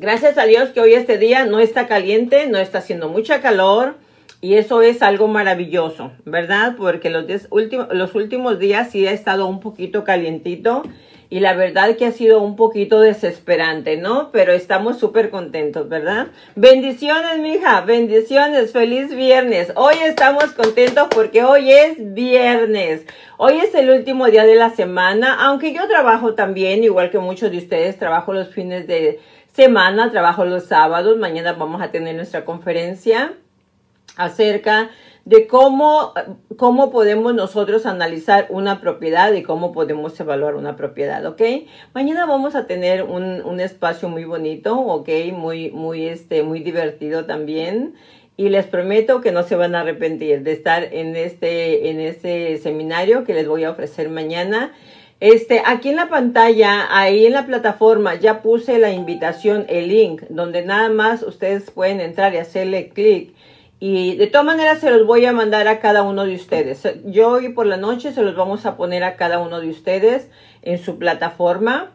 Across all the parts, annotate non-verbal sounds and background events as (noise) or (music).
gracias a Dios que hoy este día no está caliente, no está haciendo mucha calor y eso es algo maravilloso, ¿verdad? Porque los, últimos, los últimos días sí ha estado un poquito calientito y la verdad que ha sido un poquito desesperante, ¿no? Pero estamos súper contentos, ¿verdad? Bendiciones, mija, bendiciones, feliz viernes. Hoy estamos contentos porque hoy es viernes. Hoy es el último día de la semana, aunque yo trabajo también, igual que muchos de ustedes, trabajo los fines de semana, trabajo los sábados. Mañana vamos a tener nuestra conferencia acerca de cómo, cómo podemos nosotros analizar una propiedad y cómo podemos evaluar una propiedad, ¿ok? Mañana vamos a tener un, un espacio muy bonito, ¿ok? Muy, muy, este, muy divertido también. Y les prometo que no se van a arrepentir de estar en este, en este seminario que les voy a ofrecer mañana. Este, aquí en la pantalla, ahí en la plataforma, ya puse la invitación, el link, donde nada más ustedes pueden entrar y hacerle clic y de todas maneras se los voy a mandar a cada uno de ustedes. Yo hoy por la noche se los vamos a poner a cada uno de ustedes en su plataforma,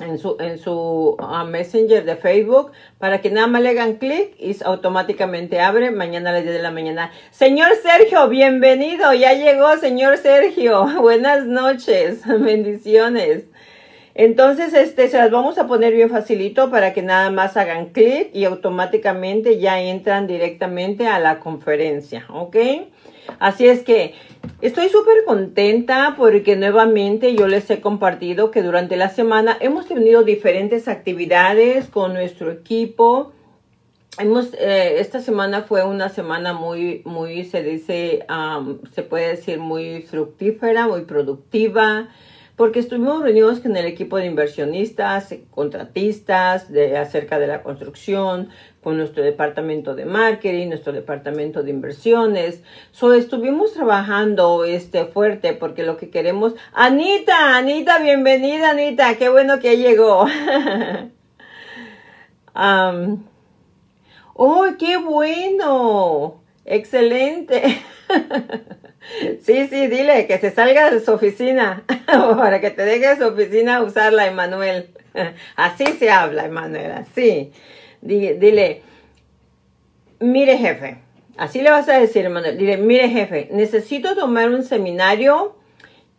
en su, en su uh, Messenger de Facebook, para que nada más le hagan clic y automáticamente abre mañana a las 10 de la mañana. Señor Sergio, bienvenido. Ya llegó, señor Sergio. (laughs) Buenas noches. (laughs) Bendiciones. Entonces, este, se las vamos a poner bien facilito para que nada más hagan clic y automáticamente ya entran directamente a la conferencia, ¿ok? Así es que estoy súper contenta porque nuevamente yo les he compartido que durante la semana hemos tenido diferentes actividades con nuestro equipo. Hemos, eh, esta semana fue una semana muy, muy, se dice, se puede decir muy fructífera, muy productiva porque estuvimos reunidos con el equipo de inversionistas, contratistas, de, acerca de la construcción, con nuestro departamento de marketing, nuestro departamento de inversiones. So, estuvimos trabajando este fuerte porque lo que queremos. Anita, Anita, bienvenida, Anita, qué bueno que llegó. (laughs) um, oh, qué bueno. Excelente. (laughs) Sí, sí, dile que se salga de su oficina (laughs) para que te deje su oficina usarla, Emanuel. (laughs) Así se habla, Emanuel, así. Dile, mire jefe, así le vas a decir, Emanuel. Dile, mire jefe, necesito tomar un seminario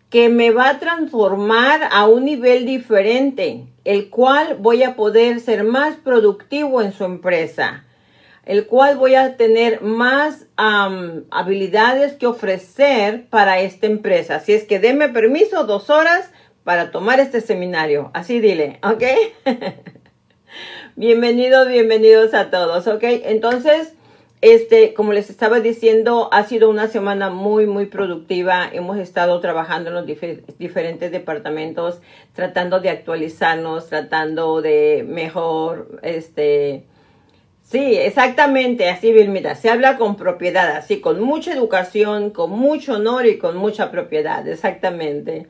que me va a transformar a un nivel diferente, el cual voy a poder ser más productivo en su empresa el cual voy a tener más habilidades que ofrecer para esta empresa. Así es que denme permiso dos horas para tomar este seminario. Así dile, ¿ok? (laughs) bienvenidos, bienvenidos a todos, ¿ok? Entonces, este, como les estaba diciendo, ha sido una semana muy, muy productiva. Hemos estado trabajando en los diferentes departamentos, tratando de actualizarnos, tratando de mejor, este, Sí, exactamente, así Vilmita, se habla con propiedad, así, con mucha educación, con mucho honor y con mucha propiedad, exactamente.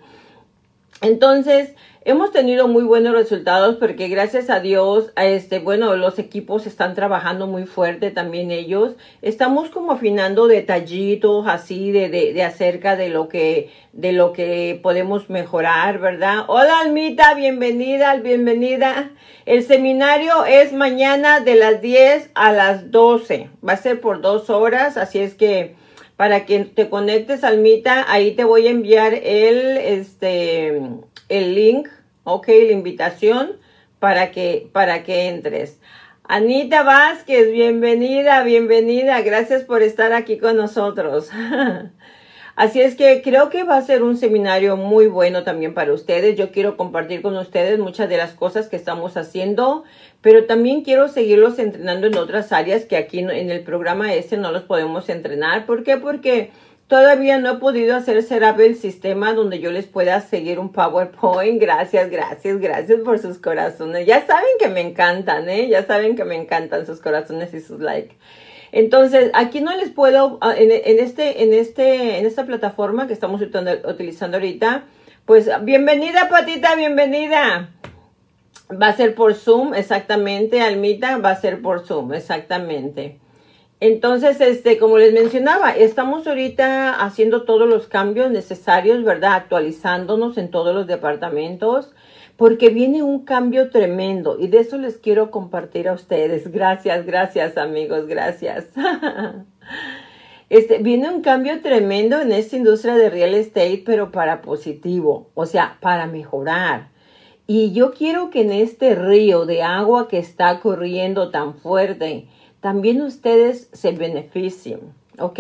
Entonces, hemos tenido muy buenos resultados porque gracias a Dios, este, bueno, los equipos están trabajando muy fuerte también ellos. Estamos como afinando detallitos así de, de, de acerca de lo que, de lo que podemos mejorar, ¿verdad? Hola Almita, bienvenida, bienvenida. El seminario es mañana de las 10 a las 12. Va a ser por dos horas, así es que para que te conectes, Almita, ahí te voy a enviar el, este, el link, ok, la invitación para que, para que entres. Anita Vázquez, bienvenida, bienvenida. Gracias por estar aquí con nosotros. (laughs) Así es que creo que va a ser un seminario muy bueno también para ustedes. Yo quiero compartir con ustedes muchas de las cosas que estamos haciendo, pero también quiero seguirlos entrenando en otras áreas que aquí en el programa este no los podemos entrenar. ¿Por qué? Porque todavía no he podido hacer setup el sistema donde yo les pueda seguir un PowerPoint. Gracias, gracias, gracias por sus corazones. Ya saben que me encantan, ¿eh? Ya saben que me encantan sus corazones y sus likes. Entonces, aquí no les puedo, ah, en, este, en, este, en esta plataforma que estamos utilizando ahorita, pues bienvenida Patita, bienvenida. Va a ser por Zoom, exactamente, Almita, va a ser por Zoom, exactamente. Entonces, este, como les mencionaba, estamos ahorita haciendo todos los cambios necesarios, ¿verdad? Actualizándonos en todos los departamentos porque viene un cambio tremendo y de eso les quiero compartir a ustedes. (laughs) Gracias, gracias amigos, gracias. (laughs) Este, viene un cambio tremendo en esta industria de real estate, pero para positivo, o sea, para mejorar. Y yo quiero que en este río de agua que está corriendo tan fuerte, también ustedes se beneficien, ¿ok?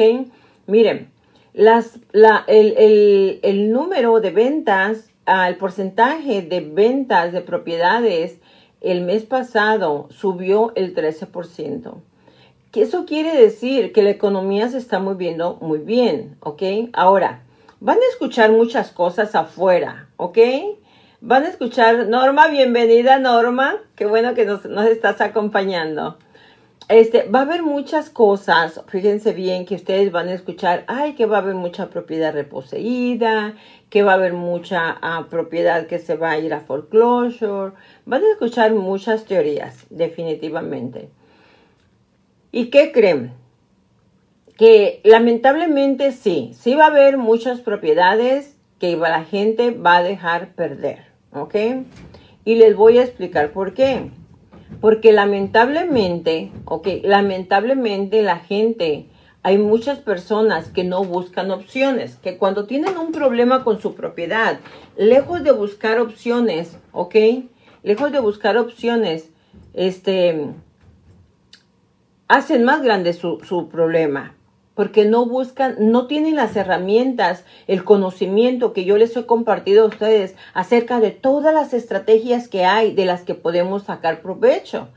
Miren, el, número de ventas el porcentaje de ventas de propiedades el mes pasado subió el 13%. Eso quiere decir que la economía se está moviendo muy bien, ¿ok? Ahora, van a escuchar muchas cosas afuera, ¿ok? Van a escuchar, Norma, bienvenida Norma, qué bueno que nos estás acompañando. Este, va a haber muchas cosas, fíjense bien que ustedes van a escuchar, ay, que va a haber mucha propiedad reposeída, que va a haber mucha ah, propiedad que se va a ir a foreclosure, van a escuchar muchas teorías, definitivamente. ¿Y qué creen? Que lamentablemente sí, sí va a haber muchas propiedades que la gente va a dejar perder, ¿ok? Y les voy a explicar por qué. Porque lamentablemente, ok, lamentablemente la gente, hay muchas personas que no buscan opciones, que cuando tienen un problema con su propiedad, lejos de buscar opciones, ok, lejos de buscar opciones, este, hacen más grande su, su problema porque no buscan, no tienen las herramientas, el conocimiento que yo les he compartido a ustedes acerca de todas las estrategias que hay de las que podemos sacar provecho.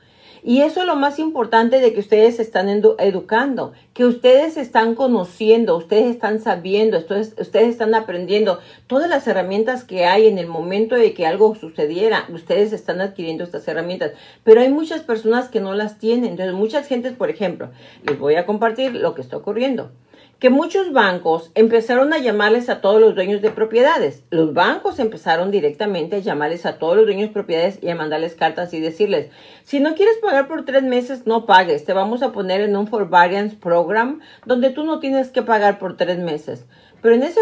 Y eso es lo más importante de que ustedes están educando, que ustedes están conociendo, ustedes están sabiendo, ustedes, ustedes están aprendiendo todas las herramientas que hay en el momento de que algo sucediera. Ustedes están adquiriendo estas herramientas, pero hay muchas personas que no las tienen. Entonces, muchas gentes, por ejemplo, les voy a compartir lo que está ocurriendo que muchos bancos empezaron a llamarles a todos los dueños de propiedades. Los bancos empezaron directamente a llamarles a todos los dueños de propiedades y a mandarles cartas y decirles, si no quieres pagar por tres meses, no pagues. Te vamos a poner en un forbearance program donde tú no tienes que pagar por tres meses. Pero en, ese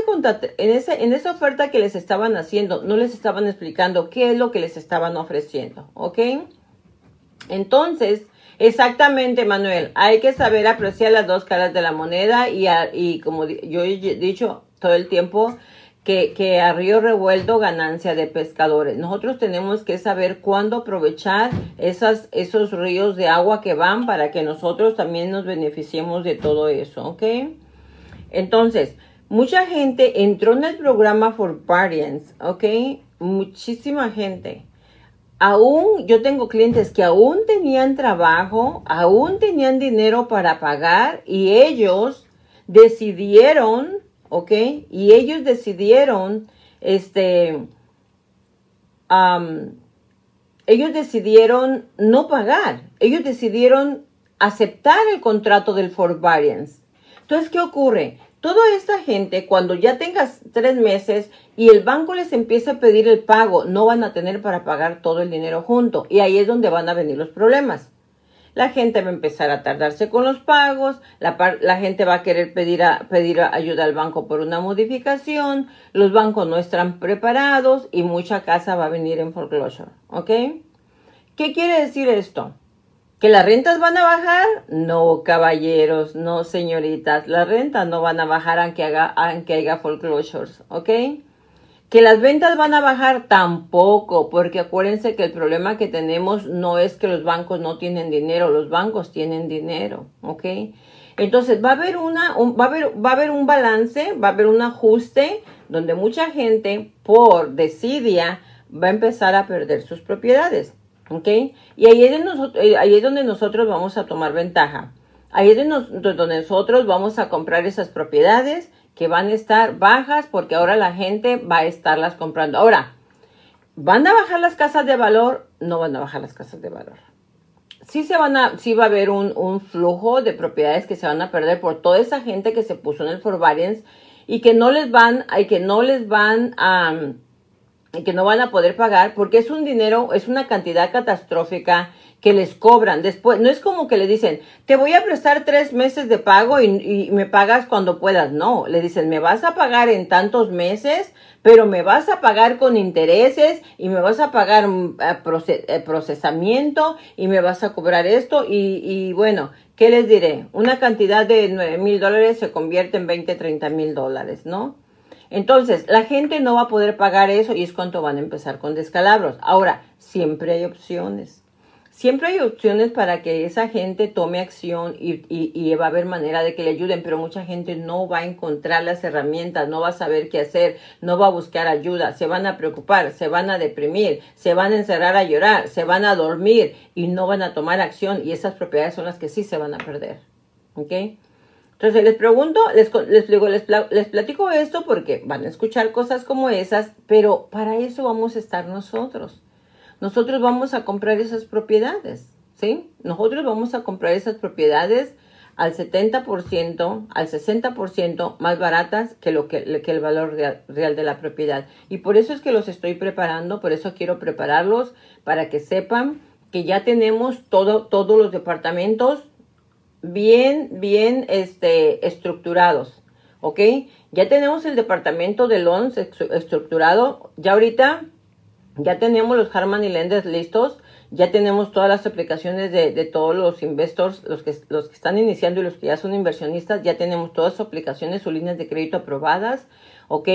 en, ese, en esa oferta que les estaban haciendo, no les estaban explicando qué es lo que les estaban ofreciendo. ¿Ok? Entonces, Exactamente, Manuel. Hay que saber apreciar las dos caras de la moneda y, y como yo he dicho todo el tiempo, que, que, a río revuelto ganancia de pescadores. Nosotros tenemos que saber cuándo aprovechar esas, esos ríos de agua que van para que nosotros también nos beneficiemos de todo eso, ¿ok? Entonces, mucha gente entró en el programa For Parents, ¿ok? Muchísima gente aún yo tengo clientes que aún tenían trabajo, aún tenían dinero para pagar y ellos decidieron, ¿ok? Y ellos decidieron, este, ellos decidieron no pagar, ellos decidieron aceptar el contrato del forbearance. Entonces, ¿qué ocurre? Toda esta gente, cuando ya tengas tres meses y el banco les empieza a pedir el pago, no van a tener para pagar todo el dinero junto. Y ahí es donde van a venir los problemas. La gente va a empezar a tardarse con los pagos, la, gente va a querer pedir, pedir ayuda al banco por una modificación, los bancos no están preparados y mucha casa va a venir en foreclosure. ¿Ok? ¿Qué quiere decir esto? ¿Que las rentas van a bajar? No, caballeros, no, señoritas. Las rentas no van a bajar aunque, haga, aunque haya foreclosures, ¿ok? Que las ventas van a bajar tampoco, porque acuérdense que el problema que tenemos no es que los bancos no tienen dinero, los bancos tienen dinero, ¿ok? Entonces va a haber una, va a haber, va a haber un balance, va a haber un ajuste donde mucha gente por desidia va a empezar a perder sus propiedades. ¿Ok? Y ahí es, eh, ahí es donde nosotros vamos a tomar ventaja. Ahí es donde nosotros vamos a comprar esas propiedades que van a estar bajas porque ahora la gente va a estarlas comprando. Ahora, ¿van a bajar las casas de valor? No van a bajar las casas de valor. Sí, se van a, sí va a haber un, un flujo de propiedades que se van a perder por toda esa gente que se puso en el forbearance y que no les van, y que no les van a que no van a poder pagar porque es un dinero, es una cantidad catastrófica que les cobran después. No es como que le dicen, te voy a prestar tres meses de pago y, me pagas cuando puedas. No, le dicen, me vas a pagar en tantos meses, pero me vas a pagar con intereses y me vas a pagar mm, eh, procesamiento y me vas a cobrar esto. Y, y bueno, ¿qué les diré? Una cantidad de nueve mil dólares se convierte en 20, 30 mil dólares, ¿no? Entonces, la gente no va a poder pagar eso y es cuando van a empezar con descalabros. Ahora, siempre hay opciones. Siempre hay opciones para que esa gente tome acción y, y, va a haber manera de que le ayuden, pero mucha gente no va a encontrar las herramientas, no va a saber qué hacer, no va a buscar ayuda, se van a preocupar, se van a deprimir, se van a encerrar a llorar, se van a dormir y no van a tomar acción y esas propiedades son las que sí se van a perder. ¿Ok? Entonces les pregunto, les, les, les, les platico esto porque van a escuchar cosas como esas, pero para eso vamos a estar nosotros. Nosotros vamos a comprar esas propiedades, ¿sí? Nosotros vamos a comprar esas propiedades al 70%, al 60% más baratas que, lo que, que el valor real, real, de la propiedad. Y por eso es que los estoy preparando, por eso quiero prepararlos para que sepan que ya tenemos todo, todos los departamentos bien, bien este, estructurados. ¿Ok? Ya tenemos el departamento de loans estructurado. Ya ahorita ya tenemos los Harman y Lenders listos. Ya tenemos todas las aplicaciones de, de, todos los investors, los que, los que están iniciando y los que ya son inversionistas. Ya tenemos todas sus aplicaciones, sus líneas de crédito aprobadas. ¿Ok?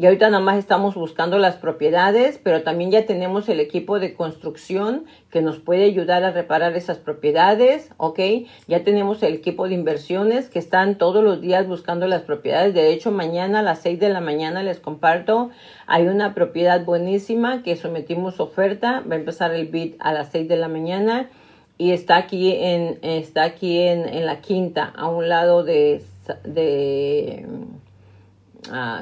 Y ahorita nada más estamos buscando las propiedades, pero también ya tenemos el equipo de construcción que nos puede ayudar a reparar esas propiedades, ¿ok? Ya tenemos el equipo de inversiones que están todos los días buscando las propiedades. De hecho, mañana a las 6 de la mañana les comparto, hay una propiedad buenísima que sometimos oferta, va a empezar el bid a las 6 de la mañana y está aquí en, está aquí en, en la quinta, a un lado de, de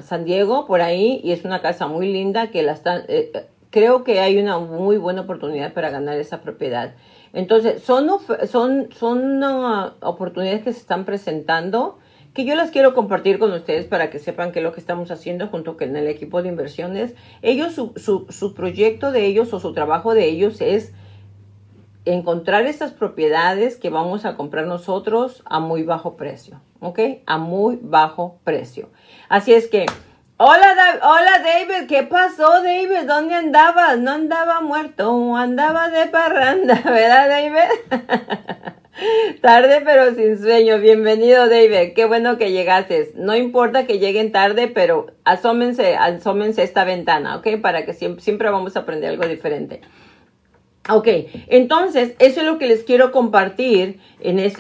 San Diego, por ahí, y es una casa muy linda que la están, eh, eh, creo que hay una muy buena oportunidad para ganar esa propiedad. Entonces, son, son, son uh, oportunidades que se están presentando que yo las quiero compartir con ustedes para que sepan qué es lo que estamos haciendo junto con el equipo de inversiones. Ellos, su, su, su proyecto de ellos o su trabajo de ellos es encontrar esas propiedades que vamos a comprar nosotros a muy bajo precio, ¿ok? A muy bajo precio. Así es que, hola, hola David, ¿qué pasó David? ¿Dónde andabas? No andaba muerto, andaba de parranda, (laughs) ¿verdad David? (laughs) tarde pero sin sueño. Bienvenido David, qué bueno que llegaste. No importa que lleguen tarde, pero asómense, asómense esta ventana, ¿ok? Para que siempre, siempre vamos a aprender algo diferente. Ok, entonces eso es lo que les quiero compartir, en, eso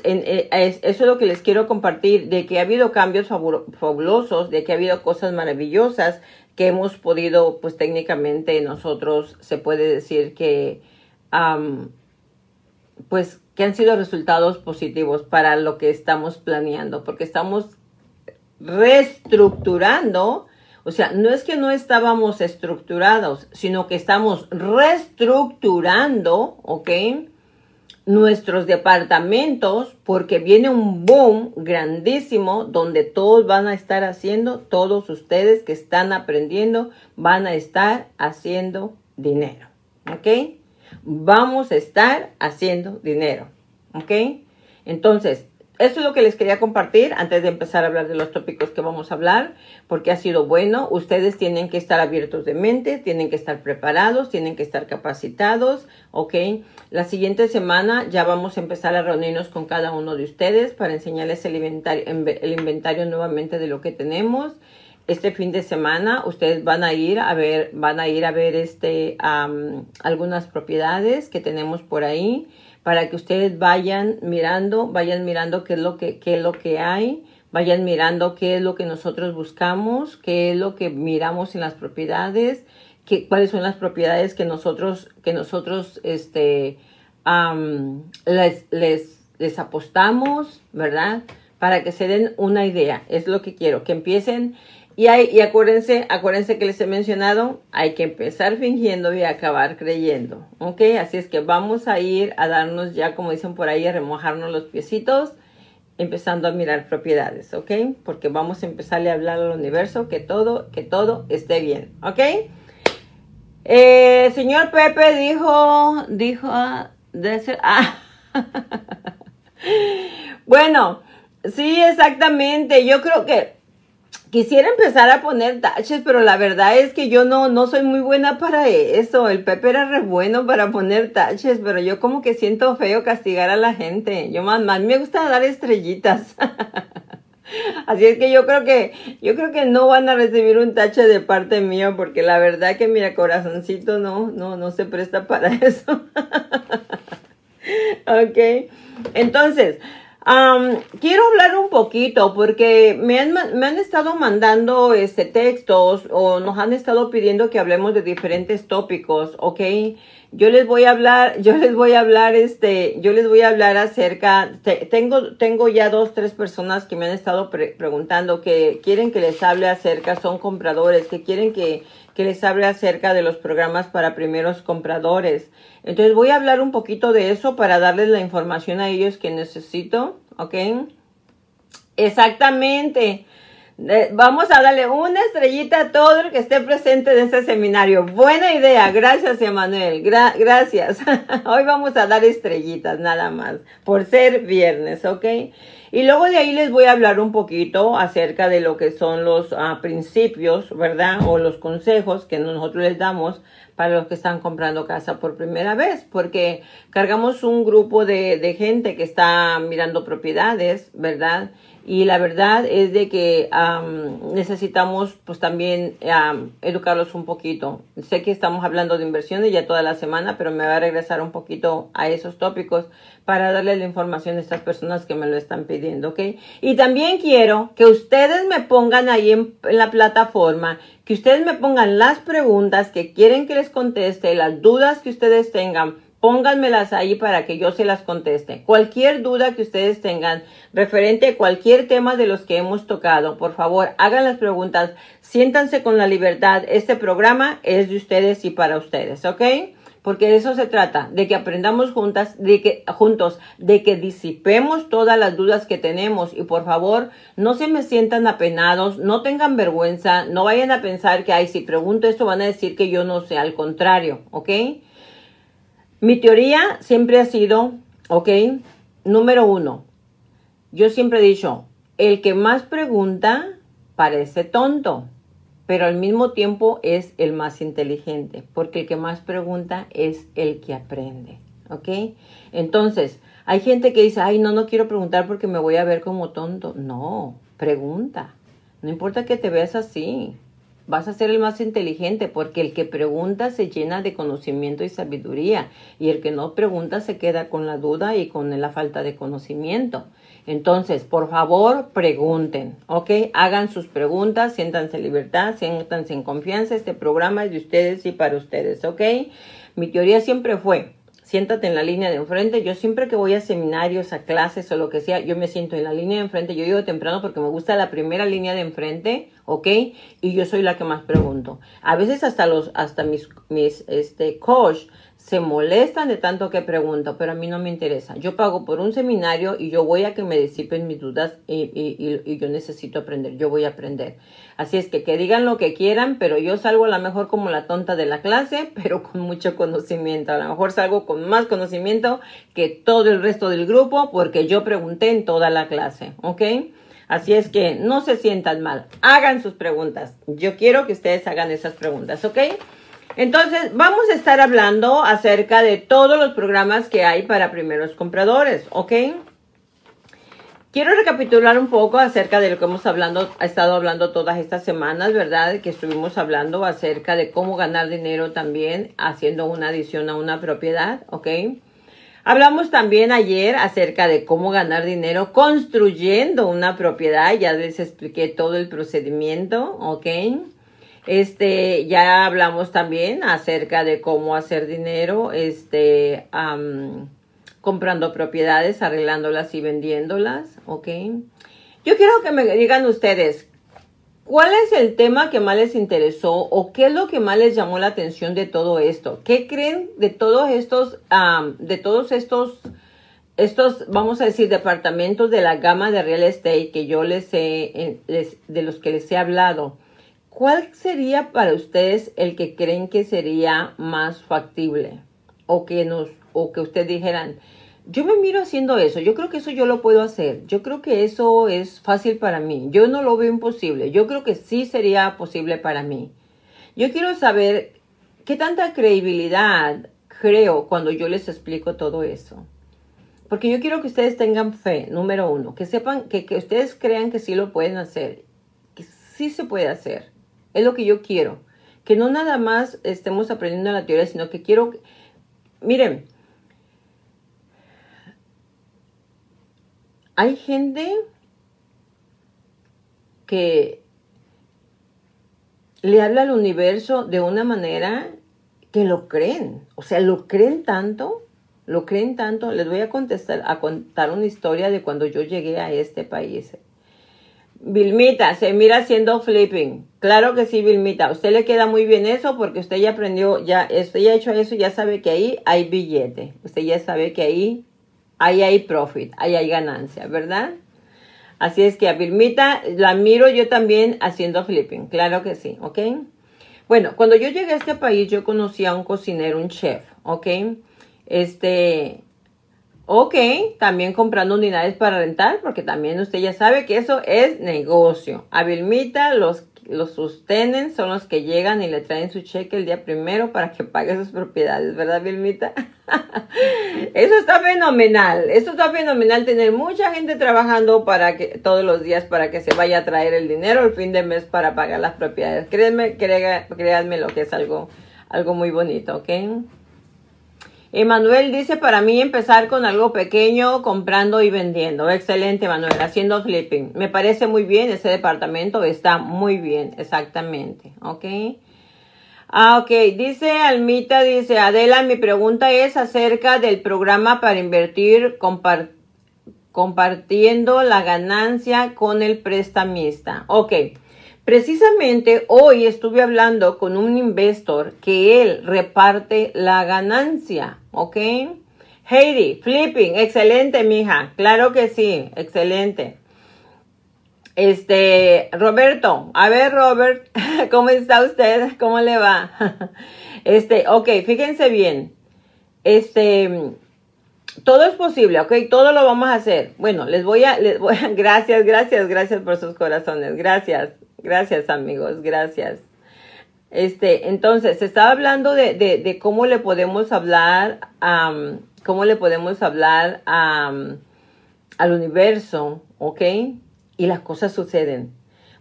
es lo que les quiero compartir, de que ha habido cambios fabulosos, de que ha habido cosas maravillosas que hemos podido, pues técnicamente nosotros se puede decir que, pues que han sido resultados positivos para lo que estamos planeando, porque estamos reestructurando o sea, no es que no estábamos estructurados, sino que estamos reestructurando, ¿ok? Nuestros departamentos porque viene un boom grandísimo donde todos van a estar haciendo, todos ustedes que están aprendiendo van a estar haciendo dinero, ¿ok? Vamos a estar haciendo dinero, ¿ok? Entonces, eso es lo que les quería compartir antes de empezar a hablar de los tópicos que vamos a hablar, porque ha sido bueno. Ustedes tienen que estar abiertos de mente, tienen que estar preparados, tienen que estar capacitados, ¿ok? La siguiente semana ya vamos a empezar a reunirnos con cada uno de ustedes para enseñarles el inventario, el inventario nuevamente de lo que tenemos. Este fin de semana ustedes van a ir a ver, van a ir a ver este, algunas propiedades que tenemos por ahí para que ustedes vayan mirando, vayan mirando qué es lo que, qué es lo que hay, vayan mirando qué es lo que nosotros buscamos, qué es lo que miramos en las propiedades, qué, cuáles son las propiedades que nosotros, que nosotros este, les, les, les apostamos, ¿verdad? Para que se den una idea, es lo que quiero, que empiecen y, hay, y acuérdense, acuérdense que les he mencionado, hay que empezar fingiendo y acabar creyendo, ¿ok? Así es que vamos a ir a darnos ya, como dicen por ahí, a remojarnos los piecitos, empezando a mirar propiedades, ¿ok? Porque vamos a empezarle a hablar al universo que todo, que todo esté bien, ¿ok? Eh, señor Pepe dijo, dijo, ah, ah. (laughs) bueno, sí, exactamente. Yo creo que Quisiera empezar a poner taches, pero la verdad es que yo no, no soy muy buena para eso. El Pepe era re bueno para poner taches, pero yo como que siento feo castigar a la gente. Yo más, más me gusta dar estrellitas. (laughs) Así es que yo creo que, yo creo que no van a recibir un tache de parte mía, porque la verdad que mira, corazoncito no, no, no se presta para (laughs) eso. ok. Entonces, quiero hablar un poquito porque me han, me han estado mandando este, textos o nos han estado pidiendo que hablemos de diferentes tópicos, ¿ok? Yo les voy a hablar, (laughs) yo les voy a hablar, este, yo les voy a hablar acerca, tengo, tengo ya dos, tres personas que me han estado preguntando que quieren que les hable acerca, son compradores, que quieren que, que les hable acerca de los programas para primeros compradores. Entonces voy a hablar un poquito de eso para darles la información a ellos que necesito, ¿ok? Exactamente. Vamos a darle una estrellita a todo el que esté presente en este seminario. Buena idea, gracias Emanuel, gracias. (laughs) Hoy vamos a dar estrellitas nada más, por ser viernes, ¿ok? Y luego de ahí les voy a hablar un poquito acerca de lo que son los ah, principios, ¿verdad? O los consejos que nosotros les damos para los que están comprando casa por primera vez, porque cargamos un grupo de, de gente que está mirando propiedades, ¿verdad? Y la verdad es de que necesitamos pues también educarlos un poquito. Sé que estamos hablando de inversiones ya toda la semana, pero me va a regresar un poquito a esos tópicos para darle la información a estas personas que me lo están pidiendo, ¿ok? Y también quiero que ustedes me pongan ahí en la plataforma, que ustedes me pongan las preguntas que quieren que les conteste, las dudas que ustedes tengan pónganmelas ahí para que yo se las conteste. Cualquier duda que ustedes tengan referente a cualquier tema de los que hemos tocado, por favor, hagan las preguntas, siéntanse con la libertad. Este programa es de ustedes y para ustedes, ¿ok? Porque de eso se trata, de que aprendamos juntas, de que, juntos, de que disipemos todas las dudas que tenemos y por favor no se me sientan apenados, no tengan vergüenza, no vayan a pensar que, ay, si pregunto esto van a decir que yo no sé, al contrario, ¿ok? Mi teoría siempre ha sido, ok, número uno, yo siempre he dicho, el que más pregunta parece tonto, pero al mismo tiempo es el más inteligente, porque el que más pregunta es el que aprende, ¿ok? Entonces, hay gente que dice, ay, no, no quiero preguntar porque me voy a ver como tonto. No, pregunta. No importa que te veas así vas a ser el más inteligente porque el que pregunta se llena de conocimiento y sabiduría y el que no pregunta se queda con la duda y con la falta de conocimiento. Entonces, por favor, pregunten, ¿ok? Hagan sus preguntas, siéntanse en libertad, siéntanse en confianza. Este programa es de ustedes y para ustedes, ¿ok? Mi teoría siempre fue, siéntate en la línea de enfrente. Yo siempre que voy a seminarios, a clases o lo que sea, yo me siento en la línea de enfrente. Yo llego temprano porque me gusta la primera línea de enfrente, ¿ok? Y yo soy la que más pregunto. A veces hasta los, hasta mis, mis, este, coach se molestan de tanto que pregunto, pero a mí no me interesa. Yo pago por un seminario y yo voy a que me disipen mis dudas y, y, y, yo necesito aprender, yo voy a aprender. Así es que que digan lo que quieran, pero yo salgo a lo mejor como la tonta de la clase, (laughs) pero con mucho conocimiento. A lo mejor salgo con más conocimiento que todo el resto del grupo porque yo pregunté en toda la clase, ¿ok? Así es que no se sientan mal, hagan sus preguntas. Yo quiero que ustedes hagan esas preguntas, ¿ok? Entonces, vamos a estar hablando acerca de todos los programas que hay para primeros compradores, ¿ok? Quiero recapitular un poco acerca de lo que hemos hablando, estado hablando todas estas semanas, ¿verdad? Que estuvimos hablando acerca de cómo ganar dinero también haciendo una adición a una propiedad, ¿ok? Hablamos también ayer acerca de cómo ganar dinero construyendo una propiedad, ya les expliqué todo el procedimiento, ¿ok? Este, ya hablamos también acerca de cómo hacer dinero, este, comprando propiedades, arreglándolas y vendiéndolas, ¿ok? Yo quiero que me digan ustedes, ¿cuál es el tema que más les interesó o qué es lo que más les llamó la atención de todo esto? ¿Qué creen de todos estos, de todos estos, estos, vamos a decir, departamentos de la gama de real estate que yo les he, de los que les he hablado? ¿Cuál sería para ustedes el que creen que sería más factible? O que nos, o que ustedes dijeran, yo me miro haciendo eso, yo creo que eso yo lo puedo hacer, yo creo que eso es fácil para mí, yo no lo veo imposible, yo creo que sí sería posible para mí. Yo quiero saber qué tanta credibilidad creo cuando yo les explico todo eso. Porque yo quiero que ustedes tengan fe, número uno, que sepan, que, que ustedes crean que sí lo pueden hacer, que sí se puede hacer. Es lo que yo quiero. Que no nada más estemos aprendiendo la teoría, sino que quiero... Miren, hay gente que le habla al universo de una manera que lo creen. O sea, lo creen tanto, lo creen tanto. Les voy a contestar, a contar una historia de cuando yo llegué a este país. Vilmita, se mira haciendo flipping. Claro que sí, Vilmita. usted le queda muy bien eso porque usted ya aprendió, ya, usted ya ha hecho eso, ya sabe que ahí hay billete. Usted ya sabe que ahí, ahí hay profit, ahí hay ganancia, ¿verdad? Así es que a Vilmita la miro yo también haciendo flipping. Claro que sí, ¿ok? Bueno, cuando yo llegué a este país, yo conocí a un cocinero, un chef, ¿ok? Este, ok, también comprando unidades para rentar, porque también usted ya sabe que eso es negocio. A Vilmita los los son los que llegan y le traen su cheque el día primero para que pague sus propiedades, ¿verdad, Vilmita? (laughs) Eso está fenomenal, eso está fenomenal tener mucha gente trabajando para que todos los días para que se vaya a traer el dinero el fin de mes para pagar las propiedades. Créanme, créanme lo que es algo, algo muy bonito, ¿ok? Emanuel dice, para mí empezar con algo pequeño, comprando y vendiendo. Excelente, Manuel, haciendo flipping. Me parece muy bien, ese departamento está muy bien, exactamente, ¿ok? Ah, ok, dice Almita, dice Adela, mi pregunta es acerca del programa para invertir compartiendo la ganancia con el prestamista. Ok. Precisamente hoy estuve hablando con un investor que él reparte la ganancia, ¿ok? Heidi, flipping, excelente, mija. Claro que sí, excelente. Este, Roberto, a ver, Robert, (laughs) ¿cómo está usted? ¿Cómo le va? (laughs) Este, ok, fíjense bien. Este, todo es posible, ok, todo lo vamos a hacer. Bueno, les voy a, les voy a, (laughs) gracias, gracias, gracias por sus corazones, gracias. Gracias, amigos, gracias. Este, entonces, estaba hablando de, de, cómo le podemos hablar, cómo le podemos hablar al universo, ¿ok? Y las cosas suceden.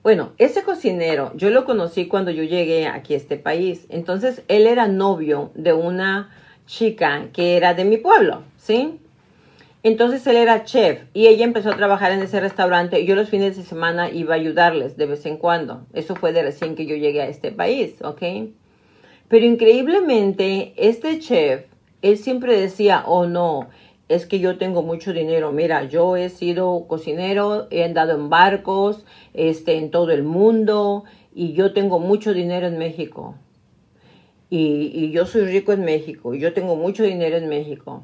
Bueno, ese cocinero, yo lo conocí cuando yo llegué aquí a este país. Entonces, él era novio de una chica que era de mi pueblo, ¿sí? Entonces él era chef y ella empezó a trabajar en ese restaurante y yo los fines de semana iba a ayudarles de vez en cuando. Eso fue de recién que yo llegué a este país, ¿ok? Pero increíblemente, este chef, él siempre decía, oh no, es que yo tengo mucho dinero. Mira, yo he sido cocinero, he andado en barcos, este, en todo el mundo y yo tengo mucho dinero en México. Y, y yo soy rico en México y yo tengo mucho dinero en México.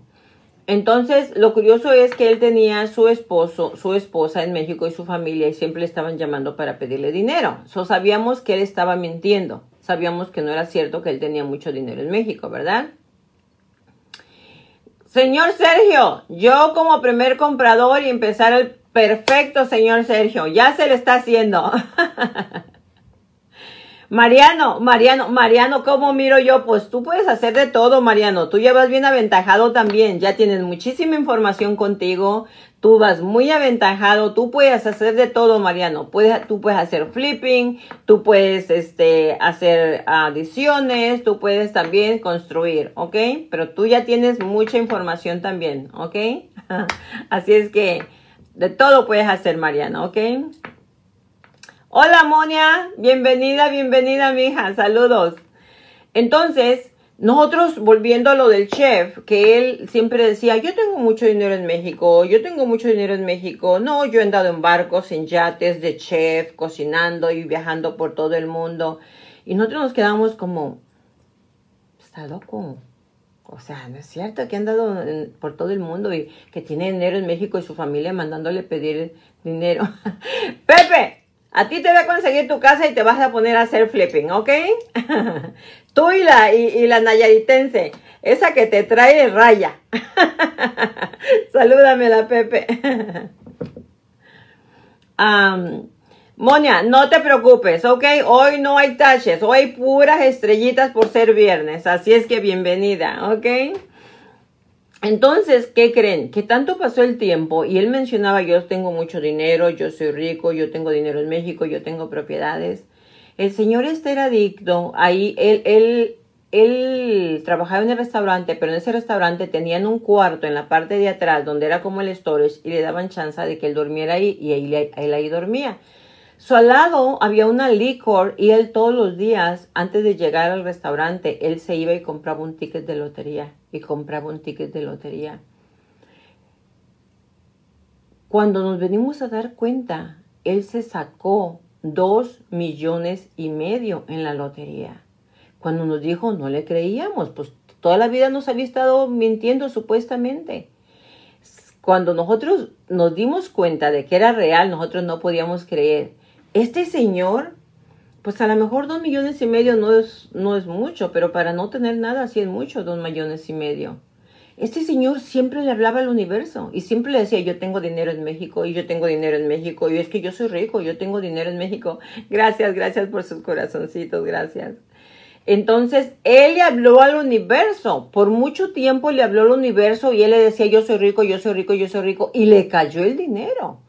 Entonces, lo curioso es que él tenía su esposo, su esposa en México y su familia y siempre le estaban llamando para pedirle dinero. So, sabíamos que él estaba mintiendo. Sabíamos que no era cierto que él tenía mucho dinero en México, ¿verdad? Señor Sergio, yo como primer comprador y empezar el perfecto, señor Sergio, ya se le está haciendo. (laughs) Mariano, Mariano, Mariano, ¿cómo miro yo? Pues tú puedes hacer de todo, Mariano. Tú ya vas bien aventajado también. Ya tienes muchísima información contigo. Tú vas muy aventajado. Tú puedes hacer de todo, Mariano. Puedes, tú puedes hacer flipping. Tú puedes este, hacer adiciones. Tú puedes también construir, ¿ok? Pero tú ya tienes mucha información también, ¿ok? (laughs) Así es que de todo puedes hacer, Mariano, ¿ok? Hola, Monia. Bienvenida, bienvenida, mija. Saludos. Entonces, nosotros, volviendo a lo del chef, que él siempre decía, yo tengo mucho dinero en México, yo tengo mucho dinero en México. No, yo he andado en barcos, en yates de chef, cocinando y viajando por todo el mundo. Y nosotros nos quedamos como, está loco. O sea, no es cierto que ha andado por todo el mundo y que tiene dinero en México y su familia mandándole pedir dinero. (laughs) Pepe, A ti te voy a conseguir tu casa y te vas a poner a hacer flipping, ¿ok? (laughs) Tú y la, y, la nayaritense, esa que te trae raya. (laughs) Salúdame la Pepe. (laughs) Monia, no te preocupes, ¿ok? Hoy no hay taches, hoy puras estrellitas por ser viernes, así es que bienvenida, ¿ok? Entonces, ¿qué creen? Que tanto pasó el tiempo y él mencionaba, yo tengo mucho dinero, yo soy rico, yo tengo dinero en México, yo tengo propiedades. El señor este era adicto, ahí él, él, él trabajaba en el restaurante, pero en ese restaurante tenían un cuarto en la parte de atrás donde era como el storage y le daban chance de que él durmiera ahí y ahí, él ahí dormía. Su al lado había una licor y él todos los días, antes de llegar al restaurante, él se iba y compraba un ticket de lotería y compraba un ticket de lotería. Cuando nos venimos a dar cuenta, él se sacó dos millones y medio en la lotería. Cuando nos dijo, no le creíamos, pues toda la vida nos había estado mintiendo supuestamente. Cuando nosotros nos dimos cuenta de que era real, nosotros no podíamos creer este señor, pues a lo mejor dos millones y medio no es, no es mucho, pero para no tener nada sí es mucho, dos millones y medio. Este señor siempre le hablaba al universo y siempre le decía, yo tengo dinero en México y yo tengo dinero en México y es que yo soy rico, yo tengo dinero en México. (laughs) Gracias, gracias por sus corazoncitos, gracias. Entonces, él le habló al universo. Por mucho tiempo le habló al universo y él le decía, yo soy rico, yo soy rico, yo soy rico. Y le cayó el dinero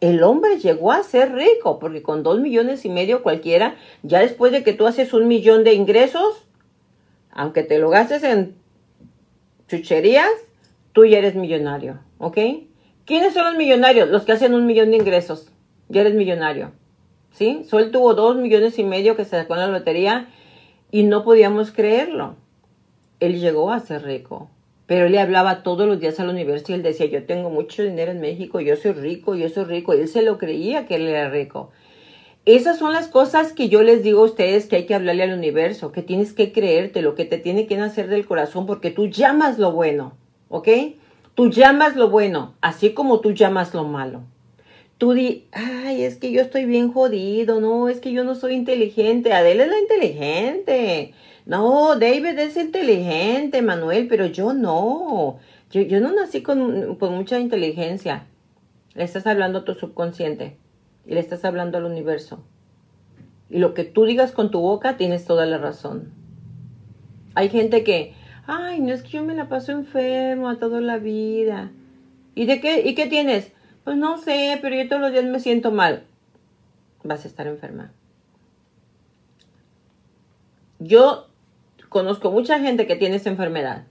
el hombre llegó a ser rico, porque con dos millones y medio cualquiera, ya después de que tú haces un millón de ingresos, aunque te lo gastes en chucherías, tú ya eres millonario, ¿ok? ¿Quiénes son los millonarios? Los que hacen un millón de ingresos. Ya eres millonario, ¿sí? Sol tuvo dos millones y medio que se sacó en la lotería y no podíamos creerlo. Él llegó a ser rico pero él le hablaba todos los días al universo y él decía, yo tengo mucho dinero en México, yo soy rico, yo soy rico. Él se lo creía que él era rico. Esas son las cosas que yo les digo a ustedes que hay que hablarle al universo, que tienes que creerte, lo que te tiene que nacer del corazón, porque tú llamas lo bueno, ¿ok? Tú llamas lo bueno, así como tú llamas lo malo. Tú di, ay, es que yo estoy bien jodido, no, es que yo no soy inteligente. Adele es la inteligente. No, David es inteligente, Manuel, pero yo no. Yo, no nací con, mucha inteligencia. Le estás hablando a tu subconsciente y le estás hablando al universo. Y lo que tú digas con tu boca tienes toda la razón. Hay gente que, ay, no es que yo me la paso enfermo a toda la vida. ¿Y de qué? ¿Y qué tienes? Pues no sé, pero yo todos los días me siento mal. Vas a estar enferma. Yo conozco mucha gente que tiene esa enfermedad.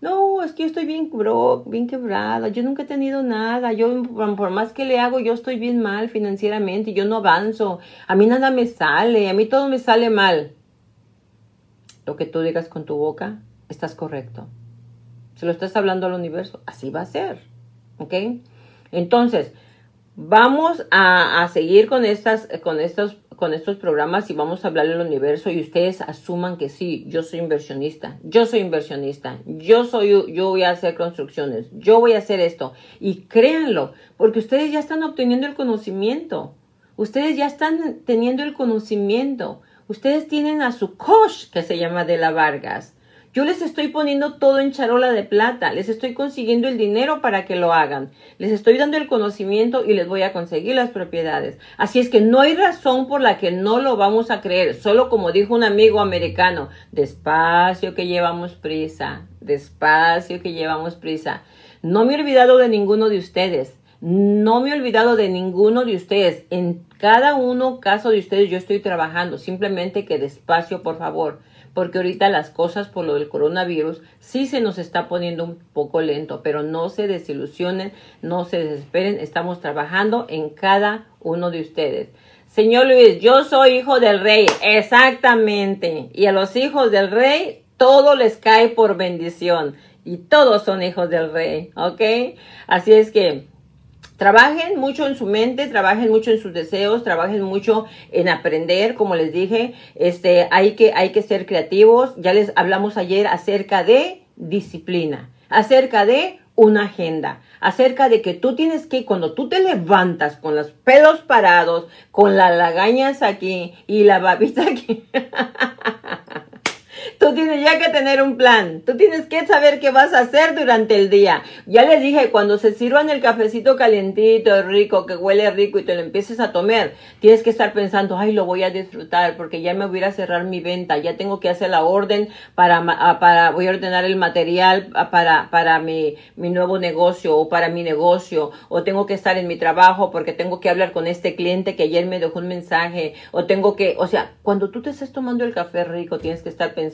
No, es que yo estoy bien, bro, bien quebrada, yo nunca he tenido nada, yo por más que le hago, yo estoy bien mal financieramente, yo no avanzo, a mí nada me sale, a mí todo me sale mal. Lo que tú digas con tu boca, estás correcto. Se lo estás hablando al universo, así va a ser, ¿ok? Entonces, vamos a, a seguir con estas, con estos con estos programas y vamos a hablarle al universo y ustedes asuman que sí, yo soy inversionista, yo soy inversionista, yo soy, yo voy a hacer construcciones, yo voy a hacer esto. Y créanlo, porque ustedes ya están obteniendo el conocimiento, ustedes ya están teniendo el conocimiento, ustedes tienen a su coach que se llama De la Vargas. Yo les estoy poniendo todo en charola de plata, les estoy consiguiendo el dinero para que lo hagan, les estoy dando el conocimiento y les voy a conseguir las propiedades. Así es que no hay razón por la que no lo vamos a creer, solo como dijo un amigo americano, despacio que llevamos prisa, despacio que llevamos prisa. No me he olvidado de ninguno de ustedes. No me he olvidado de ninguno de ustedes. En cada uno caso de ustedes yo estoy trabajando. Simplemente que despacio, por favor porque ahorita las cosas por lo del coronavirus sí se nos está poniendo un poco lento, pero no se desilusionen, no se desesperen, estamos trabajando en cada uno de ustedes. Señor Luis, yo soy hijo del rey, exactamente, y a los hijos del rey todo les cae por bendición y todos son hijos del rey, ¿ok? Así es que Trabajen mucho en su mente, trabajen mucho en sus deseos, trabajen mucho en aprender, como les dije, este, hay que, hay que ser creativos. Ya les hablamos ayer acerca de disciplina, acerca de una agenda acerca de que tú tienes que, cuando tú te levantas con los pelos parados, con las lagañas aquí y la babita aquí, (laughs) Tú tienes ya que tener un plan. Tú tienes que saber qué vas a hacer durante el día. Ya les dije, cuando se sirvan el cafecito calientito, rico, que huele rico y te lo empieces a tomar, tienes que estar pensando, ay, lo voy a disfrutar porque ya me voy a cerrar mi venta, ya tengo que hacer la orden para, para voy a ordenar el material para, para mi, mi nuevo negocio o para mi negocio, o tengo que estar en mi trabajo porque tengo que hablar con este cliente que ayer me dejó un mensaje, o tengo que, o sea, cuando tú te estés tomando el café rico, tienes que estar pensando,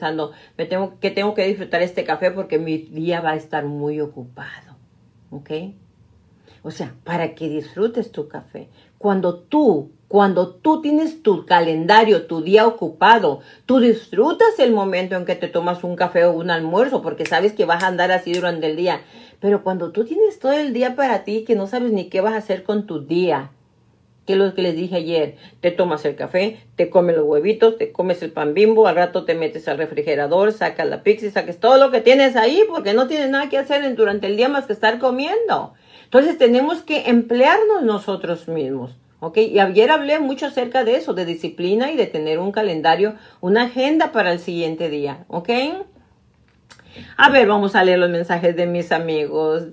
me tengo, que tengo que disfrutar este café porque mi día va a estar muy ocupado. ¿Ok? O sea, para que disfrutes tu café. Cuando tú, cuando tú tienes tu calendario, tu día ocupado, tú disfrutas el momento en que te tomas un café o un almuerzo porque sabes que vas a andar así durante el día. Pero cuando tú tienes todo el día para ti, que no sabes ni qué vas a hacer con tu día, que es lo que les dije ayer, te tomas el café, te comes los huevitos, te comes el pan bimbo, al rato te metes al refrigerador, sacas la pizza, saques todo lo que tienes ahí porque no tienes nada que hacer durante el día más que estar comiendo. Entonces tenemos que emplearnos nosotros mismos. ¿ok? Y ayer hablé mucho acerca de eso, de disciplina y de tener un calendario, una agenda para el siguiente día, ¿ok? A ver, vamos a leer los mensajes de mis amigos.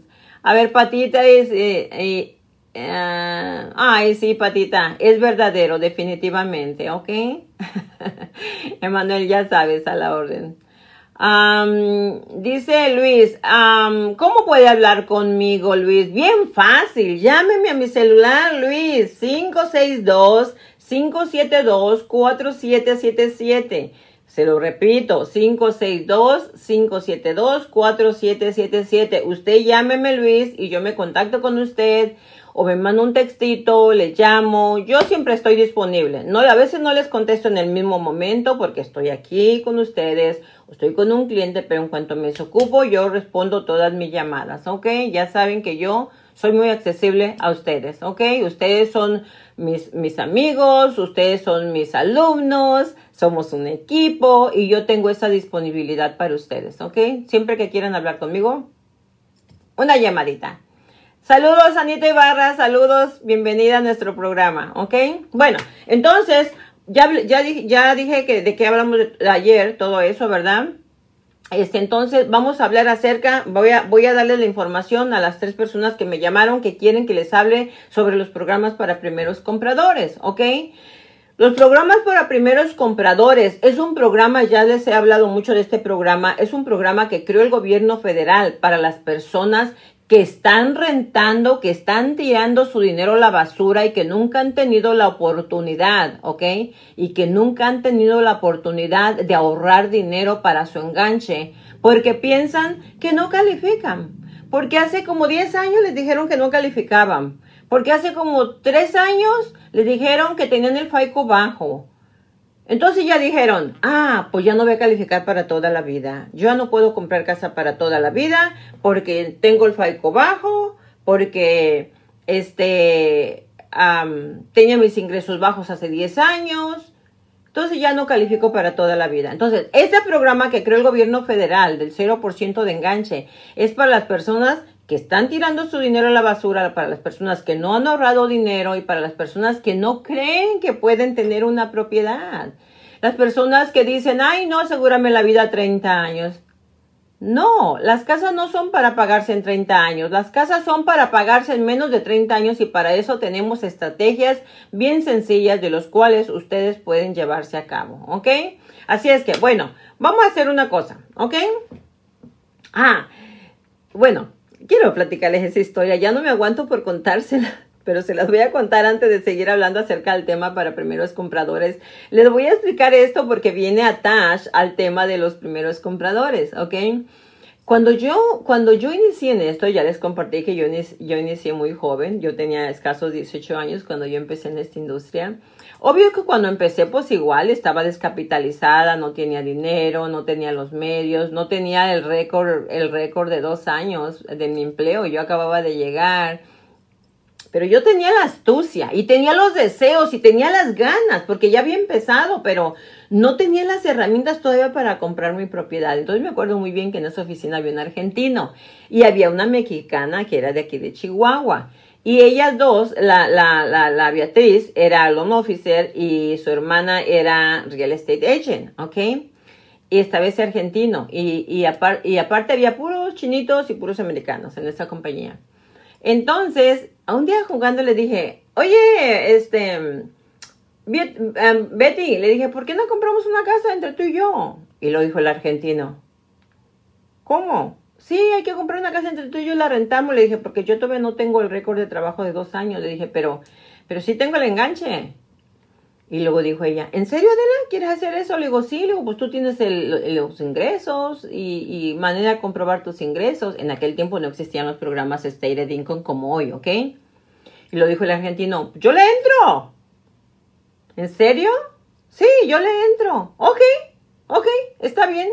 A ver, Patita es... Eh, eh, Uh, ay, sí, patita, es verdadero, definitivamente, ¿ok? (laughs) Emanuel, ya sabes, a la orden. dice Luis, ¿cómo puede hablar conmigo, Luis? Bien fácil, llámeme a mi celular, Luis, 562-572-4777. Se lo repito, 562-572-4777. Usted llámeme, Luis, y yo me contacto con usted o me manda un textito, le llamo, yo siempre estoy disponible. No, a veces no les contesto en el mismo momento porque estoy aquí con ustedes, estoy con un cliente, pero en cuanto me desocupo, yo respondo todas mis llamadas, ¿ok? Ya saben que yo soy muy accesible a ustedes, ¿ok? Ustedes son mis, mis amigos, ustedes son mis alumnos, somos un equipo y yo tengo esa disponibilidad para ustedes, ¿ok? Siempre que quieran hablar conmigo, una llamadita. Saludos, Anita Ibarra, saludos, bienvenida a nuestro programa, ¿ok? Bueno, entonces, ya, ya, ya dije que de qué hablamos ayer, todo eso, ¿verdad? Este, entonces vamos a hablar acerca, voy a, voy a darle la información a las tres personas que me llamaron que quieren que les hable sobre los programas para primeros compradores, ¿ok? Los programas para primeros compradores es un programa, ya les he hablado mucho de este programa, es un programa que creó el gobierno federal para las personas que están rentando, que están tirando su dinero a la basura y que nunca han tenido la oportunidad, ¿ok? Y que nunca han tenido la oportunidad de ahorrar dinero para su enganche, porque piensan que no califican. Porque hace como 10 años les dijeron que no calificaban. Porque hace como 3 años les dijeron que tenían el FICO bajo. Entonces ya dijeron, ah, pues ya no voy a calificar para toda la vida. Yo ya no puedo comprar casa para toda la vida porque tengo el FICO bajo, porque este, tenía mis ingresos bajos hace 10 años. Entonces ya no califico para toda la vida. Entonces, este programa que creó el gobierno federal del 0% de enganche es para las personas que están tirando su dinero a la basura, para las personas que no han ahorrado dinero y para las personas que no creen que pueden tener una propiedad. Las personas que dicen, ay, no, asegúrame la vida a 30 años. No, las casas no son para pagarse en 30 años, las casas son para pagarse en menos de 30 años y para eso tenemos estrategias bien sencillas de los cuales ustedes pueden llevarse a cabo, ¿ok? Así es que, bueno, vamos a hacer una cosa, ¿ok? Ah, bueno, quiero platicarles esa historia. Ya no me aguanto por contársela, (laughs) pero se las voy a contar antes de seguir hablando acerca del tema para primeros compradores. Les voy a explicar esto porque viene attached al tema de los primeros compradores, ¿ok? Cuando yo, cuando yo inicié en esto, ya les compartí que yo, yo inicié muy joven, yo tenía escasos 18 años cuando yo empecé en esta industria. Obvio que cuando empecé, pues igual estaba descapitalizada, no tenía dinero, no tenía los medios, no tenía el récord, el récord de dos años de mi empleo. Yo acababa de llegar. Pero yo tenía la astucia y tenía los deseos y tenía las ganas, porque ya había empezado, pero no tenía las herramientas todavía para comprar mi propiedad. Entonces me acuerdo muy bien que en esa oficina había un argentino y había una mexicana que era de aquí de Chihuahua. Y ellas dos, la, la, la, la Beatriz era loan officer y su hermana era real estate agent, ¿ok? Y esta vez argentino. Y, y, aparte había puros chinitos y puros americanos en esta compañía. Entonces, un día jugando le dije, oye, este, em, Betty, le dije, ¿por qué no compramos una casa entre tú y yo? Y lo dijo el argentino. ¿Cómo? Sí, hay que comprar una casa entre tú y yo la rentamos. Le dije, porque yo todavía no tengo el récord de trabajo de dos años. Le dije, pero, pero sí tengo el enganche. Y luego dijo ella, ¿en serio, Adela? ¿Quieres hacer eso? Le digo, sí, le digo, pues tú tienes los ingresos y, manera de comprobar tus ingresos. En aquel tiempo no existían los programas Stated Income como hoy, ¿ok? Y lo dijo el argentino, yo le entro. ¿En serio? Sí, yo le entro. Ok, ok, está bien.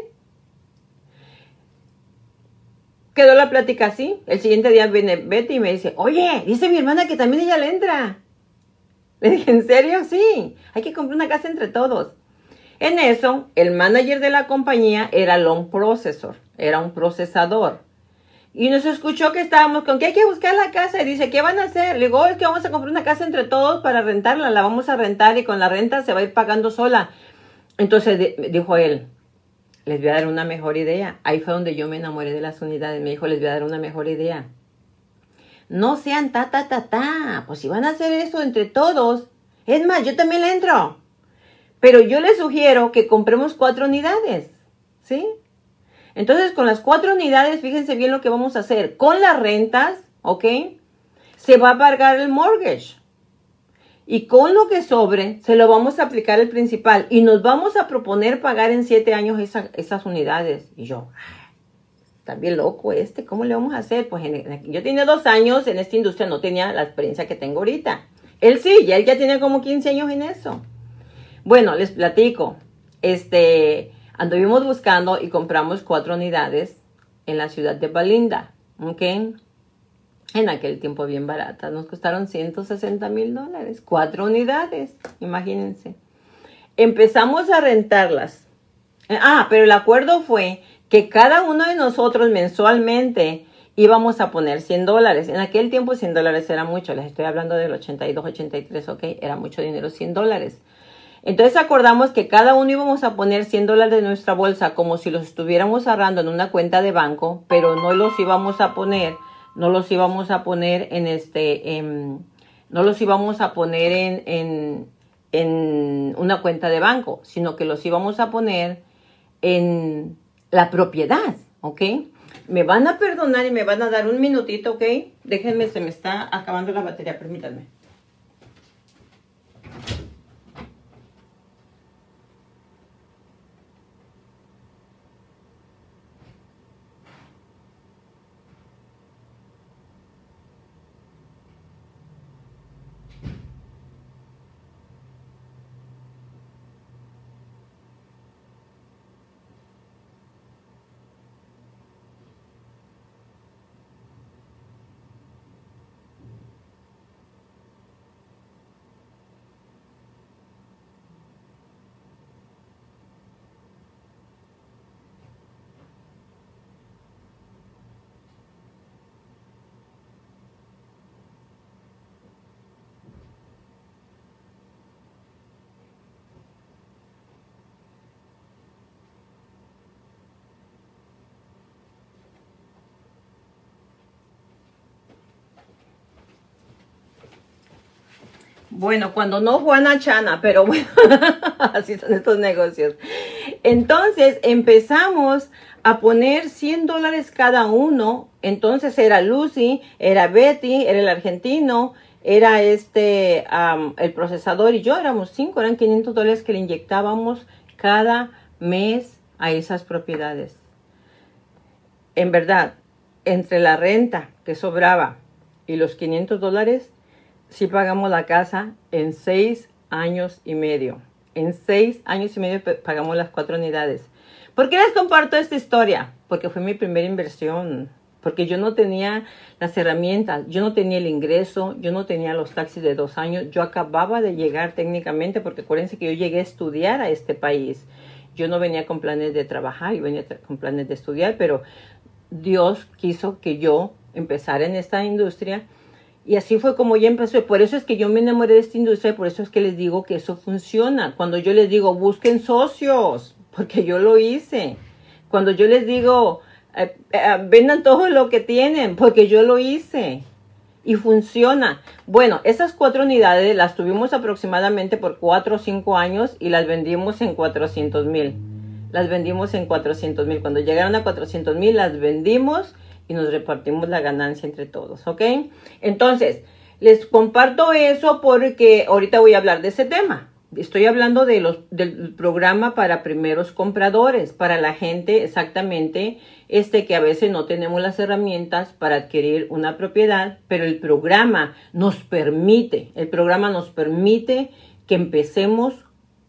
Quedó la plática así. El siguiente día viene Betty y me dice, oye, dice mi hermana que también ella le entra. Le dije, ¿en serio? Sí, hay que comprar una casa entre todos. En eso, el manager de la compañía era loan processor, era un procesador. Y nos escuchó que estábamos con que hay que buscar la casa y dice, ¿qué van a hacer? Le digo, es que vamos a comprar una casa entre todos para rentarla, la vamos a rentar y con la renta se va a ir pagando sola. Entonces dijo él, les voy a dar una mejor idea. Ahí fue donde yo me enamoré de las unidades. Me dijo, les voy a dar una mejor idea. No sean ta, ta, ta, ta. Pues si van a hacer eso entre todos. Es más, yo también le entro. Pero yo les sugiero que compremos cuatro unidades. ¿Sí? Entonces, con las cuatro unidades, fíjense bien lo que vamos a hacer. Con las rentas, ¿ok? Se va a pagar el mortgage. Y con lo que sobre, se lo vamos a aplicar el principal. Y nos vamos a proponer pagar en siete años esas unidades. Y yo, bien loco este, ¿cómo le vamos a hacer? Pues yo tenía dos años en esta industria, no tenía la experiencia que tengo ahorita. Él sí, ya él ya tiene como 15 años en eso. Bueno, les platico. Este, anduvimos buscando y compramos cuatro unidades en la ciudad de Balinda, ¿ok? En aquel tiempo bien baratas, nos costaron 160 mil dólares, cuatro unidades, imagínense. Empezamos a rentarlas. Ah, pero el acuerdo fue que cada uno de nosotros mensualmente íbamos a poner 100 dólares. En aquel tiempo 100 dólares era mucho, les estoy hablando del 82, 83, ok, era mucho dinero, 100 dólares. Entonces acordamos que cada uno íbamos a poner 100 dólares de nuestra bolsa como si los estuviéramos ahorrando en una cuenta de banco, pero no los íbamos a poner, no los íbamos a poner en este, no los íbamos a poner en, en, en una cuenta de banco, sino que los íbamos a poner en la propiedad, ¿ok? Me van a perdonar y me van a dar un minutito, ¿ok? Déjenme, se me está acabando la batería, permítanme. Bueno, cuando no Juana Chana, pero bueno, (laughs) así son estos negocios. Entonces empezamos a poner 100 dólares cada uno. Entonces era Lucy, era Betty, era el argentino, era este, el procesador y yo éramos cinco, eran 500 dólares que le inyectábamos cada mes a esas propiedades. En verdad, entre la renta que sobraba y los 500 dólares, si pagamos la casa en seis años y medio. En seis años y medio pagamos las cuatro unidades. ¿Por qué les comparto esta historia? Porque fue mi primera inversión. porque yo no tenía las herramientas, yo no tenía el ingreso, yo no tenía los taxis de dos años, yo acababa de llegar técnicamente, porque acuérdense que yo llegué a estudiar a este país. Yo no venía con planes de trabajar, yo venía con planes de estudiar, pero Dios quiso que yo empezara en esta industria y así fue como ya empezó. Por eso es que yo me enamoré de esta industria, por eso es que les digo que eso funciona. Cuando yo les digo, busquen socios, (laughs) porque yo lo hice. Cuando yo les digo, eh, eh, vendan todo lo que tienen, porque yo lo hice. Y funciona. Bueno, esas cuatro unidades las tuvimos aproximadamente por cuatro o cinco años y las vendimos en 400 mil. Las vendimos en 400 mil. Cuando llegaron a 400 mil, las vendimos y nos repartimos la ganancia entre todos, ¿ok? Entonces, les comparto eso porque ahorita voy a hablar de ese tema. Estoy hablando de los, del programa para primeros compradores, para la gente exactamente este que a veces no tenemos las herramientas para adquirir una propiedad, pero el programa nos permite, el programa nos permite que empecemos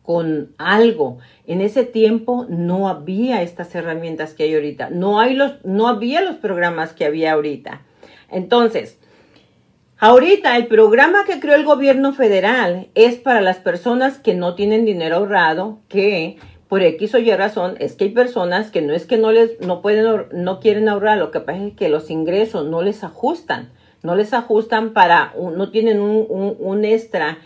con algo. En ese tiempo no había estas herramientas que hay ahorita. No, hay los, no había los programas que había ahorita. Entonces, ahorita el programa que creó el gobierno federal es para las personas que no tienen dinero ahorrado, que por X o Y razón es que hay personas que no es que no les no pueden no quieren ahorrar, lo que pasa es que los ingresos no les ajustan, no les ajustan para no tienen un, un, extra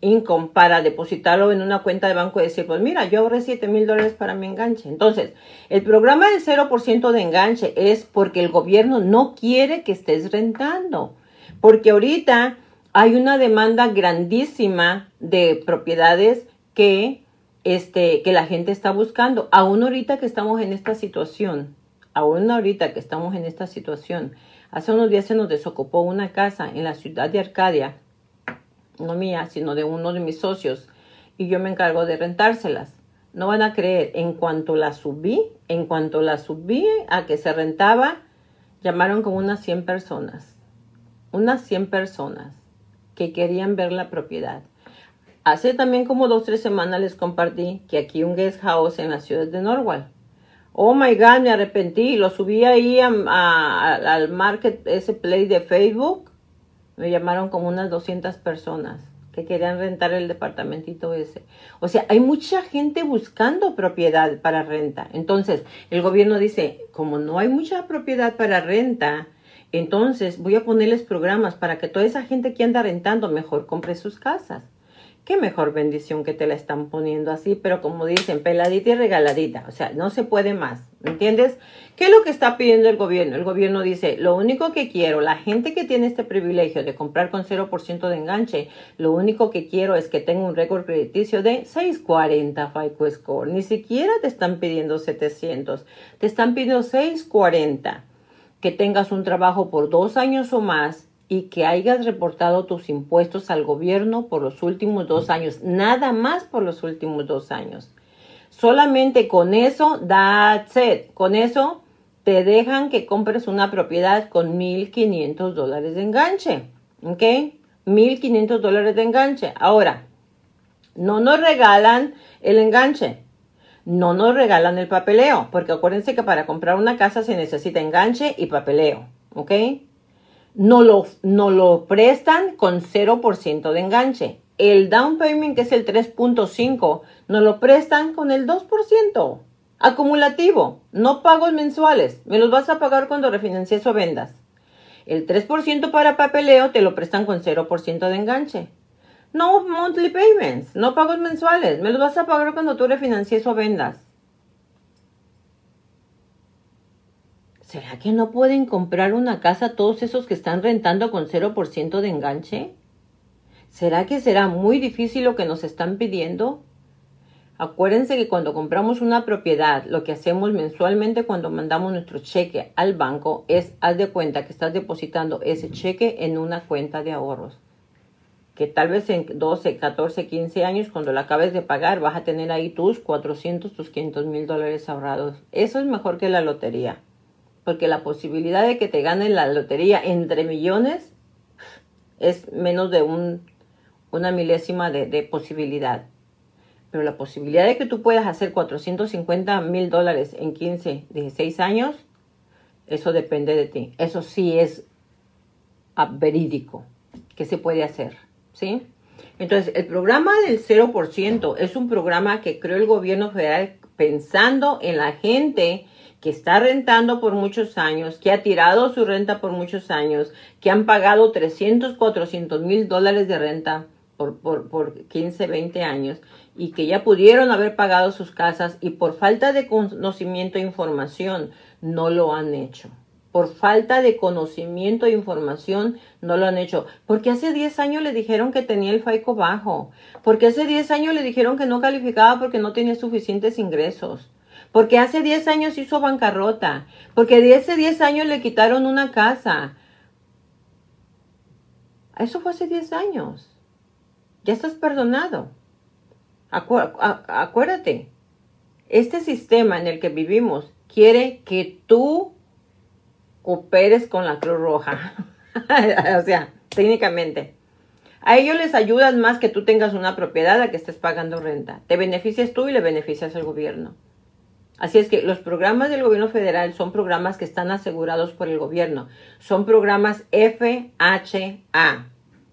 income para depositarlo en una cuenta de banco y decir, pues mira, yo ahorré 7 mil dólares para mi enganche. Entonces, el programa del 0% de enganche es porque el gobierno no quiere que estés rentando. Porque ahorita hay una demanda grandísima de propiedades que, este, que la gente está buscando. Aún ahorita que estamos en esta situación, aún ahorita que estamos en esta situación, hace unos días se nos desocupó una casa en la ciudad de Arcadia no mía, sino de uno de mis socios, y yo me encargo de rentárselas. No van a creer, en cuanto la subí, en cuanto la subí a que se rentaba, llamaron como unas 100 personas, unas 100 personas que querían ver la propiedad. Hace también como dos, tres semanas les compartí que aquí un guest house en la ciudad de Norwalk. Oh my God, me arrepentí. Lo subí ahí al market, ese play de Facebook me llamaron como unas 200 personas que querían rentar el departamentito ese. O sea, hay mucha gente buscando propiedad para renta. Entonces, el gobierno dice, como no hay mucha propiedad para renta, entonces voy a ponerles programas para que toda esa gente que anda rentando mejor compre sus casas qué mejor bendición que te la están poniendo así, pero como dicen, peladita y regaladita, o sea, no se puede más, ¿entiendes? ¿Qué es lo que está pidiendo el gobierno? El gobierno dice, lo único que quiero, la gente que tiene este privilegio de comprar con 0% de enganche, lo único que quiero es que tenga un récord crediticio de 640 FICO Score, ni siquiera te están pidiendo 700, te están pidiendo 640, que tengas un trabajo por dos años o más, y que hayas reportado tus impuestos al gobierno por los últimos dos años, nada más por los últimos dos años. Solamente con eso, that's it. Con eso te dejan que compres una propiedad con 1.500 dólares de enganche. ¿Ok? 1.500 dólares de enganche. Ahora, no nos regalan el enganche. No nos regalan el papeleo. Porque acuérdense que para comprar una casa se necesita enganche y papeleo. ¿Ok? No lo, no lo prestan con 0% de enganche. El down payment, que es el 3.5, no lo prestan con el 2%. Acumulativo, no pagos mensuales. Me los vas a pagar cuando refinancies o vendas. El 3% para papeleo te lo prestan con 0% de enganche. No monthly payments, no pagos mensuales. Me los vas a pagar cuando tú refinancies o vendas. ¿Será que no pueden comprar una casa todos esos que están rentando con 0% de enganche? ¿Será que será muy difícil lo que nos están pidiendo? Acuérdense que cuando compramos una propiedad, lo que hacemos mensualmente cuando mandamos nuestro cheque al banco es, haz de cuenta que estás depositando ese cheque en una cuenta de ahorros. Que tal vez en 12, 14, 15 años, cuando la acabes de pagar, vas a tener ahí tus 400, tus 500 mil dólares ahorrados. Eso es mejor que la lotería porque la posibilidad de que te ganen la lotería entre millones es menos de un, una milésima de, posibilidad. Pero la posibilidad de que tú puedas hacer 450 mil dólares en 15, 16 años Eso depende de ti. Eso sí es verídico. ¿Qué se puede hacer? ¿Sí? Entonces, el programa del 0% es un programa que creó el gobierno federal pensando en la gente que está rentando por muchos años, que ha tirado su renta por muchos años, que han pagado 300, 400 mil dólares de renta por, por, por 15, 20 años y que ya pudieron haber pagado sus casas y por falta de conocimiento e información no lo han hecho. Por falta de conocimiento e información no lo han hecho. Porque hace 10 años le dijeron que tenía el FICO bajo. Porque hace 10 años le dijeron que no calificaba porque no tenía suficientes ingresos. Porque hace 10 años hizo bancarrota. Porque hace 10 años le quitaron una casa. Eso fue hace 10 años. Ya estás perdonado acuérdate, este sistema en el que vivimos quiere que tú cooperes con la Cruz Roja. (laughs) o sea, técnicamente. A ellos les ayudas más que tú tengas una propiedad a que estés pagando renta. Te beneficias tú y le beneficias al gobierno. Así es que los programas del gobierno federal son programas que están asegurados por el gobierno. Son programas FHA.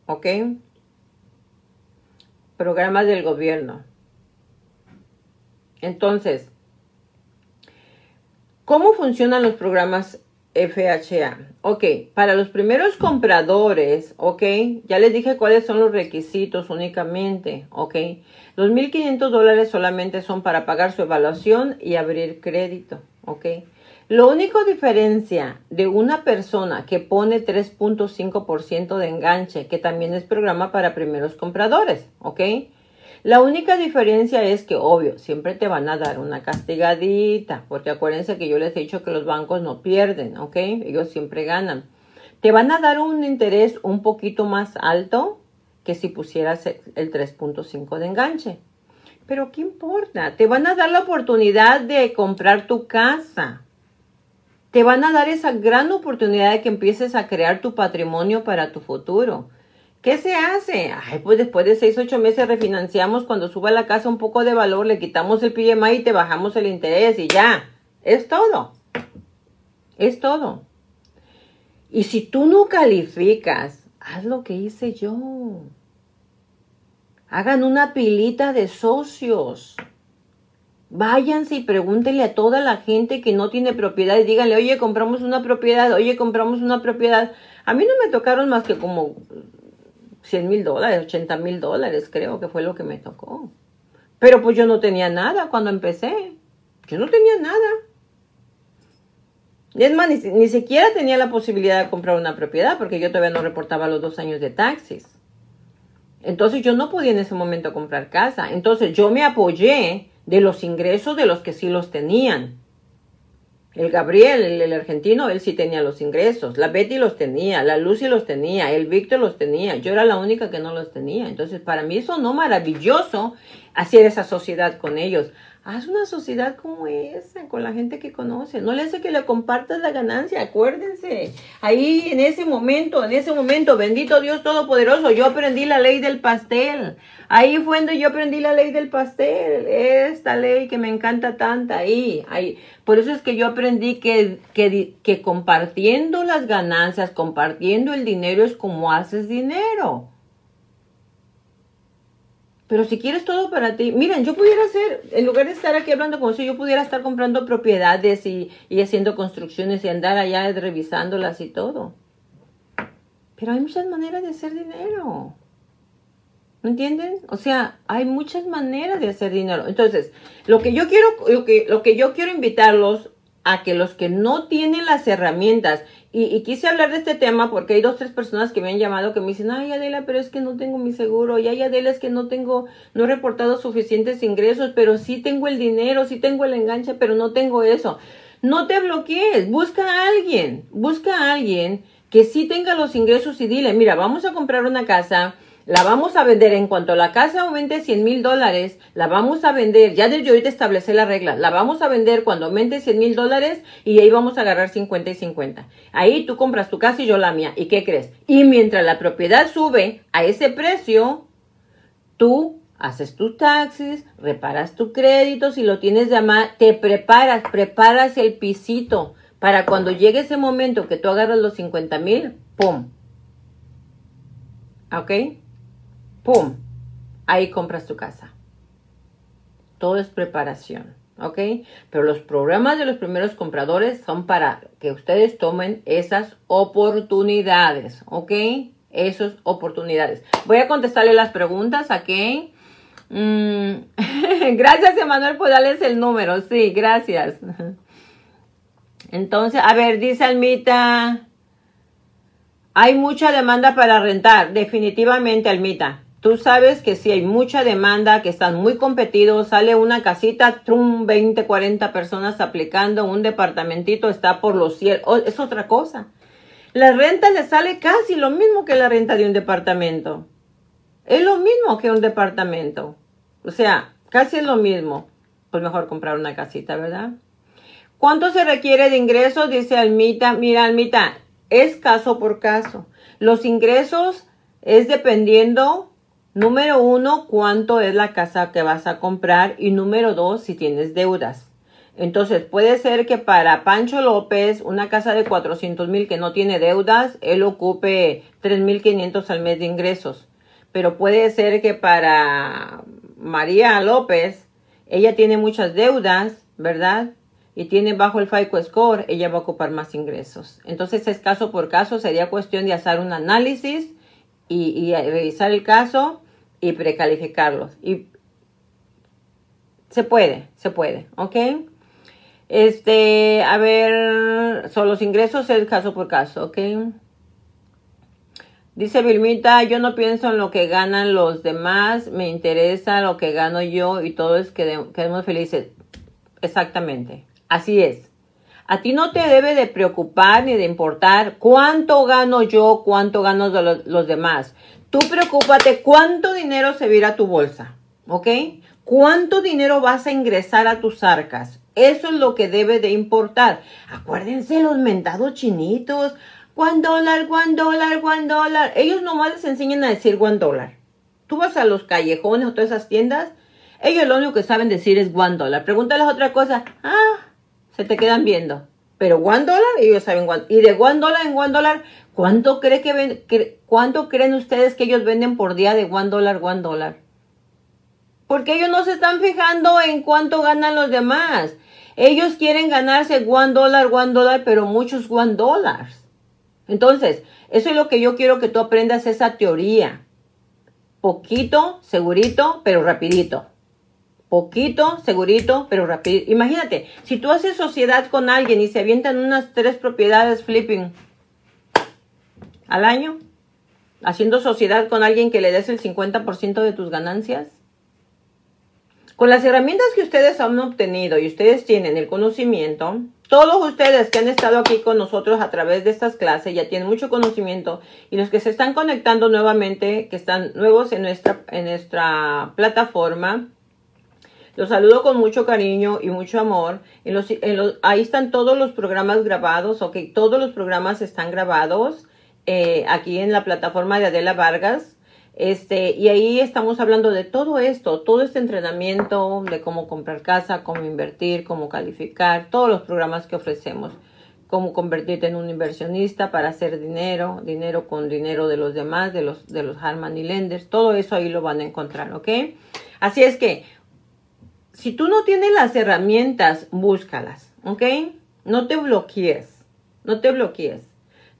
¿Ok? programas del gobierno. Entonces, ¿cómo funcionan los programas FHA? Ok, para los primeros compradores, ok, ya les dije cuáles son los requisitos únicamente, ok. Los 1.500 dólares solamente son para pagar su evaluación y abrir crédito, ok. Lo único diferencia de una persona que pone 3.5% de enganche, que también es programa para primeros compradores, ¿ok? La única diferencia es que, obvio, siempre te van a dar una castigadita, porque acuérdense que yo les he dicho que los bancos no pierden, ¿ok? Ellos siempre ganan. Te van a dar un interés un poquito más alto que si pusieras el 3.5 de enganche. Pero ¿qué importa? Te van a dar la oportunidad de comprar tu casa te van a dar esa gran oportunidad de que empieces a crear tu patrimonio para tu futuro. ¿Qué se hace? Ay, pues después de seis, ocho meses refinanciamos cuando suba la casa un poco de valor, le quitamos el PMI y te bajamos el interés y ya. Es todo. Es todo. Y si tú no calificas, haz lo que hice yo. Hagan una pilita de socios. Váyanse y pregúntenle a toda la gente que no tiene propiedad y díganle, oye, compramos una propiedad, oye, compramos una propiedad. A mí no me tocaron más que como 100 mil dólares, 80 mil dólares, creo que fue lo que me tocó. Pero pues yo no tenía nada cuando empecé. Yo no tenía nada. Es más, ni, ni, siquiera tenía la posibilidad de comprar una propiedad porque yo todavía no reportaba los dos años de taxis. Entonces yo no podía en ese momento comprar casa. Entonces yo me apoyé de los ingresos de los que sí los tenían. El Gabriel, el, argentino, él sí tenía los ingresos. La Betty los tenía, la Lucy los tenía, el Víctor los tenía. Yo era la única que no los tenía. Entonces, para mí eso no maravilloso hacer esa sociedad con ellos. Haz una sociedad como esa, con la gente que conoce. No le hace que le compartas la ganancia, acuérdense. Ahí en ese momento, en ese momento, bendito Dios Todopoderoso, yo aprendí la ley del pastel. Ahí fue donde yo aprendí la ley del pastel. Esta ley que me encanta tanta ahí. ahí. Por eso es que yo aprendí que, que, que compartiendo las ganancias, compartiendo el dinero es como haces dinero. Pero si quieres todo para ti, miren, yo pudiera hacer, en lugar de estar aquí hablando con usted, yo pudiera estar comprando propiedades y, y haciendo construcciones y andar allá revisándolas y todo. Pero hay muchas maneras de hacer dinero. ¿Me entienden? O sea, hay muchas maneras de hacer dinero. Entonces, lo que yo quiero, lo que, lo que yo quiero invitarlos a que los que no tienen las herramientas, y, quise hablar de este tema porque hay dos, tres personas que me han llamado que me dicen, ay Adela, pero es que no tengo mi seguro, y ay Adela, es que no tengo, no he reportado suficientes ingresos, pero sí tengo el dinero, sí tengo el enganche, pero no tengo eso. No te bloquees, busca a alguien, busca a alguien que sí tenga los ingresos y dile, mira, vamos a comprar una casa, la vamos a vender en cuanto la casa aumente 100 mil dólares, la vamos a vender, ya desde ahorita establecí la regla, la vamos a vender cuando aumente 100 mil dólares y ahí vamos a agarrar 50 y 50. Ahí tú compras tu casa y yo la mía. ¿Y qué crees? Y mientras la propiedad sube a ese precio, tú haces tus taxis, reparas tu crédito, si lo tienes de más, te preparas, preparas el pisito Para cuando llegue ese momento que tú agarras los 50 mil, ¡pum! ¿Ok? ¡Pum! Ahí compras tu casa. Todo es preparación. ¿ok? Pero los programas de los primeros compradores son para que ustedes tomen esas oportunidades, ¿ok? Esas oportunidades. Voy a contestarle las preguntas, ¿ok? Mm, (laughs) gracias, Emanuel, por darles el número. Sí, gracias. Entonces, a ver, dice Almita, hay mucha demanda para rentar. Definitivamente, Almita. Tú sabes que si hay mucha demanda, que están muy competidos, sale una casita, trum, 20, 40 personas aplicando, un departamentito está por los cielos. Es otra cosa. La renta le sale casi lo mismo que la renta de un departamento. Es lo mismo que un departamento. O sea, casi es lo mismo. Pues mejor comprar una casita, ¿verdad? ¿Cuánto se requiere de ingresos? Dice Almita. Mira, Almita, es caso por caso. Los ingresos es dependiendo Número uno, cuánto es la casa que vas a comprar y número dos, si tienes deudas. Entonces puede ser que para Pancho López, una casa de 400 mil que no tiene deudas, él ocupe 3.500 al mes de ingresos. Pero puede ser que para María López, ella tiene muchas deudas, ¿verdad? Y tiene bajo el FICO score, ella va a ocupar más ingresos. Entonces es caso por caso, sería cuestión de hacer un análisis y, y revisar el caso y precalificarlos. Y se puede, se puede, ¿ok? Este, a ver, son los ingresos es caso por caso, ¿ok? Dice Vilmita, yo no pienso en lo que ganan los demás, me interesa lo que gano yo y todo es que quedemos felices. Exactamente, así es. A ti no te debe de preocupar ni de importar cuánto gano yo, cuánto gano los, los demás. Tú preocúpate cuánto dinero se vira a tu bolsa, ¿ok? ¿Cuánto dinero vas a ingresar a tus arcas? Eso es lo que debe de importar. Acuérdense los mentados chinitos. One dólar, one dólar, one dólar. Ellos nomás les enseñan a decir one dólar. Tú vas a los callejones o todas esas tiendas. Ellos lo único que saben decir es one dólar. Pregúntales otra cosa. Ah, se te quedan viendo. Pero one dólar, ellos saben one. Y de one dólar en one dólar, ¿Cuánto, que ¿Cuánto creen ustedes que ellos venden por día de one dólar, one dólar? Porque ellos no se están fijando en cuánto ganan los demás. Ellos quieren ganarse one dólar, one dólar, pero muchos one dollars. Entonces, eso es lo que yo quiero que tú aprendas esa teoría. Poquito, segurito, pero rapidito. Poquito, segurito, pero rapidito. Imagínate, si tú haces sociedad con alguien y se avientan unas tres propiedades flipping al año, haciendo sociedad con alguien que le des el 50% de tus ganancias. Con las herramientas que ustedes han obtenido y ustedes tienen el conocimiento, todos ustedes que han estado aquí con nosotros a través de estas clases ya tienen mucho conocimiento y los que se están conectando nuevamente, que están nuevos en nuestra, en nuestra plataforma, los saludo con mucho cariño y mucho amor. Ahí están todos los programas grabados, ok, todos los programas están grabados. Eh, aquí en la plataforma de Adela Vargas. Este, y ahí estamos hablando de todo esto, todo este entrenamiento, de cómo comprar casa, cómo invertir, cómo calificar, todos los programas que ofrecemos, cómo convertirte en un inversionista para hacer dinero, dinero con dinero de los demás, de los, de los Harman y Lenders, todo eso ahí lo van a encontrar, ¿ok? Así es que, si tú no tienes las herramientas, búscalas, ¿ok? No te bloquees, no te bloquees.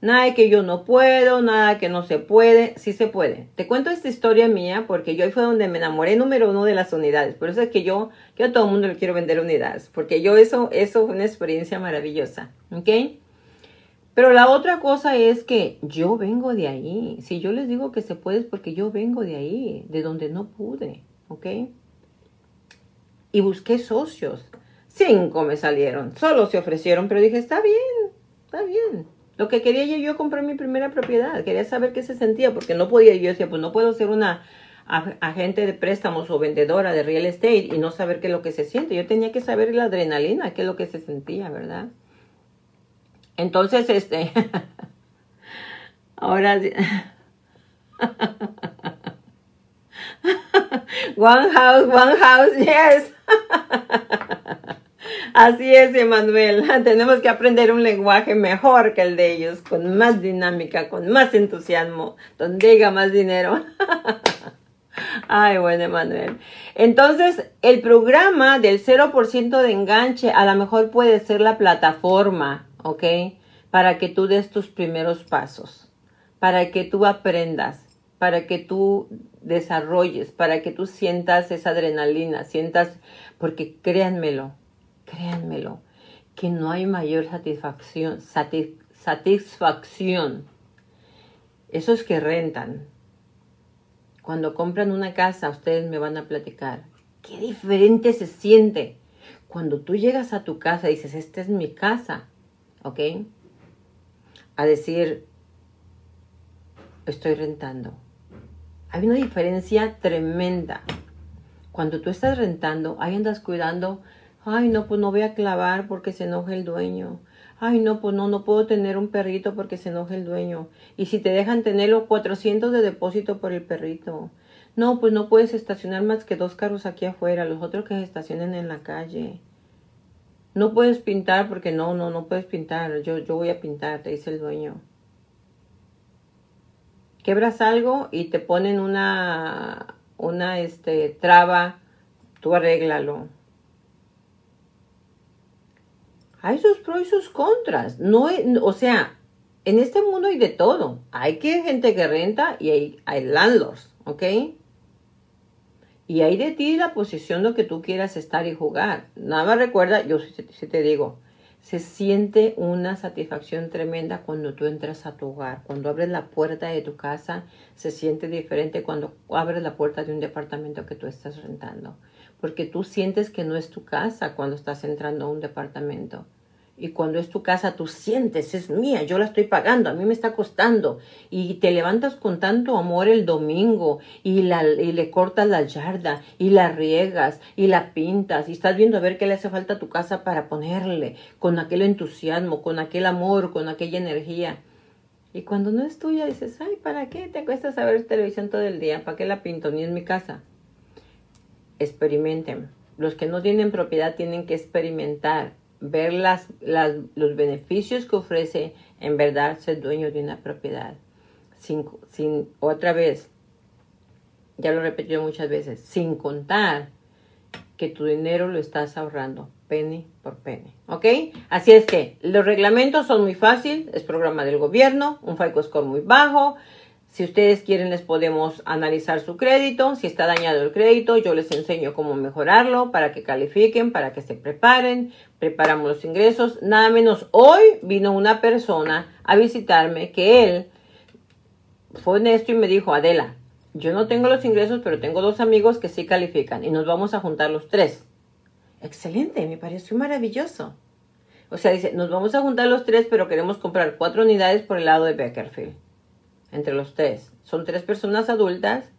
Nada que yo no puedo, nada que no se puede, sí se puede. Te cuento esta historia mía porque yo ahí fue donde me enamoré número uno de las unidades. Por eso es que yo, yo a todo el mundo le quiero vender unidades, porque yo eso, eso fue una experiencia maravillosa, ¿ok? Pero la otra cosa es que yo vengo de ahí. Si yo les digo que se puede es porque yo vengo de ahí, de donde no pude, ¿ok? Y busqué socios. Cinco me salieron, solo se ofrecieron, pero dije, está bien, está bien lo que quería yo, yo comprar mi primera propiedad, quería saber qué se sentía, porque no podía, yo decía, pues no puedo ser una agente de préstamos o vendedora de real estate y no saber qué es lo que se siente. Yo tenía que saber la adrenalina, qué es lo que se sentía, ¿verdad? Entonces, este, (laughs) ahora, (laughs) one house, one house, yes. Así es, Emanuel. Tenemos que aprender un lenguaje mejor que el de ellos, con más dinámica, con más entusiasmo, donde haya más dinero. Ay, bueno, Emanuel. Entonces, el programa del 0% de enganche a lo mejor puede ser la plataforma, ¿ok? Para que tú des tus primeros pasos, para que tú aprendas, para que tú desarrolles, para que tú sientas esa adrenalina, sientas, porque créanmelo, créanmelo, que no hay mayor satisfacción, satisfacción. Esos que rentan, cuando compran una casa, ustedes me van a platicar, qué diferente se siente. Cuando tú llegas a tu casa y dices, esta es mi casa, ¿ok? A decir, estoy rentando. Hay una diferencia tremenda. Cuando tú estás rentando, ahí andas cuidando, ay, no, pues no voy a clavar porque se enoja el dueño. Ay, no, pues no, no puedo tener un perrito porque se enoja el dueño. Y si te dejan tenerlo 400 de depósito por el perrito. No, pues no puedes estacionar más que dos carros aquí afuera, los otros que se estacionen en la calle. No puedes pintar porque no, no, no puedes pintar. Yo, yo voy a pintar, te dice el dueño. Quebras algo y te ponen una, una, este, traba, tú arréglalo. hay sus pros y sus contras. No, o sea, en este mundo hay de todo. Hay que gente que renta y hay, landlords, ¿ok? Y hay de ti la posición de que tú quieras estar y jugar. Nada recuerda, yo sí, te digo, se siente una satisfacción tremenda cuando tú entras a tu hogar. Cuando abres la puerta de tu casa, se siente diferente cuando abres la puerta de un departamento que tú estás rentando. Porque tú sientes que no es tu casa cuando estás entrando a un departamento. Y cuando es tu casa, tú sientes, es mía, yo la estoy pagando, a mí me está costando. Y te levantas con tanto amor el domingo y, la, y le cortas la yarda y la riegas y la pintas y estás viendo a ver qué le hace falta a tu casa para ponerle con aquel entusiasmo, con aquel amor, con aquella energía. Y cuando no es tuya, dices, ay, ¿para qué te cuesta saber televisión todo el día? ¿Para qué la pinto? Ni en mi casa. Experimenten. Los que no tienen propiedad tienen que experimentar ver las, los beneficios que ofrece en verdad ser dueño de una propiedad. Sin, sin otra vez, ya lo he muchas veces, sin contar que tu dinero lo estás ahorrando penny por penny. ¿Ok? Así es que los reglamentos son muy fáciles, es programa del gobierno, un FICO score muy bajo, si ustedes quieren les podemos analizar su crédito. Si está dañado el crédito, yo les enseño cómo mejorarlo para que califiquen, para que se preparen. Preparamos los ingresos. Nada menos hoy vino una persona a visitarme que él fue honesto y me dijo, Adela, yo no tengo los ingresos, pero tengo dos amigos que sí califican y nos vamos a juntar los tres. Excelente, me pareció maravilloso. O sea, dice, nos vamos a juntar los tres, pero queremos comprar cuatro unidades por el lado de Beckerfield entre los tres. Son tres personas adultas